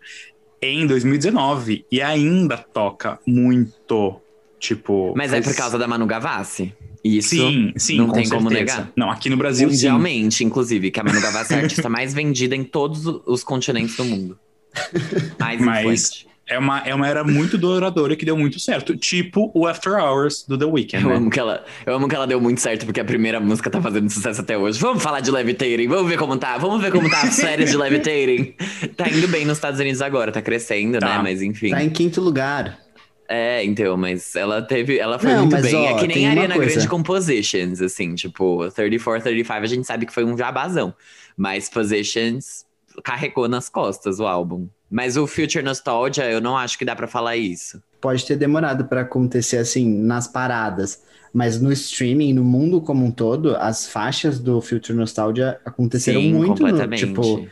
em 2019 e ainda toca muito, tipo... Mas é faz- por causa da Manu Gavassi. Isso Sim, sim, não com tem como certeza. negar. Não, aqui no Brasil, sim. Mundialmente, inclusive, que a Manu Gavassi é a artista (laughs) mais vendida em todos os continentes do mundo. Mais Mas- influente. É uma, é uma era muito duradoura que deu muito certo. Tipo o After Hours do The Weeknd. Eu né? amo, que ela, eu amo que ela deu muito certo, porque a primeira música tá fazendo sucesso até hoje. Vamos falar de Levitating, vamos ver como tá, vamos ver como tá as séries de Levitating. (laughs) Tá indo bem nos Estados Unidos agora, tá crescendo, Tá. né? Mas enfim. Tá em quinto lugar. É, então, mas ela teve. Ela foi Não, muito mas, bem. ó, é que nem a Ariana. Grande Compositions, assim, tipo, 34, 35, a gente sabe que foi um jabazão. Mas Positions carregou nas costas o álbum. Mas o Future Nostalgia, eu não acho que dá pra falar isso. Pode ter demorado pra acontecer assim nas paradas, mas no streaming, no mundo como um todo, as faixas do Future Nostalgia aconteceram Sim, muito no, tipo,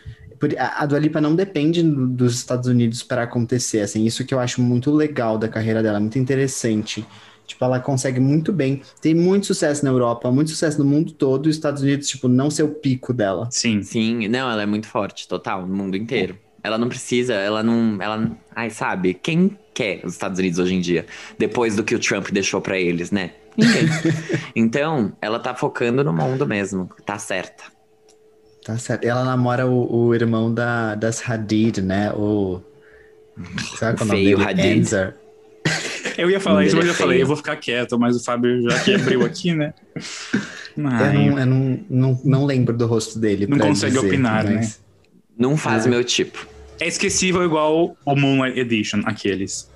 a Dua Lipa não depende do- dos Estados Unidos para acontecer, assim, isso que eu acho muito legal da carreira dela, muito interessante. Tipo, ela consegue muito bem, tem muito sucesso na Europa, muito sucesso no mundo todo, e os Estados Unidos, tipo, não ser o pico dela. Sim. Sim, não, ela é muito forte, total, no mundo inteiro. Ela não precisa, ela não. Ela, ai, sabe? Quem quer os Estados Unidos hoje em dia? Depois do que o Trump deixou pra eles, né? Ninguém. (laughs) então, ela tá focando no mundo mesmo. Tá certa. Tá certo. Ela namora o, o irmão da, das Hadid, né? O. Sabe qual é o nome Feio dele? Hadid. Enzer. Eu ia falar isso, mas eu falei, eu vou ficar quieto, mas o Fábio já que abriu aqui, né? Eu, Ai, não, eu não, não, não lembro do rosto dele. Não consegue dizer, opinar, né? mas- Não faz É. meu tipo. É esquecível igual o Moonlight Edition, aqueles.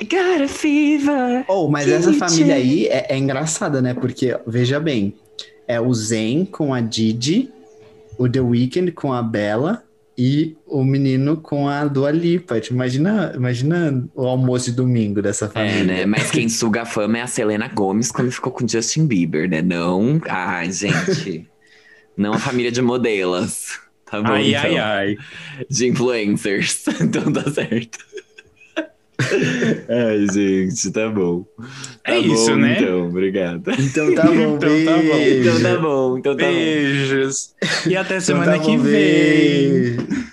I got a fever. Oh, mas essa família aí é, é engraçada, né? Porque, veja bem, é o Zen com a Didi, o The Weeknd com a Bella e o menino com a Dua Lipa. Tipo, imagina, imagina o almoço de domingo dessa É, família. né? Mas quem (laughs) suga a fama é a Selena Gomes quando ficou com Justin Bieber, né? Não. Ai, gente. Não a família de modelos. Tá bom, ai, então. ai, ai. De influencers. (laughs) Então tá certo. (laughs) Ai, gente, tá bom. É Tá isso, bom, né? Então, obrigado. Então tá bom, (laughs) Então tá bom. beijo. Então tá bom, então tá bom. Beijos. E até Então semana tá que bom, vem. beijo.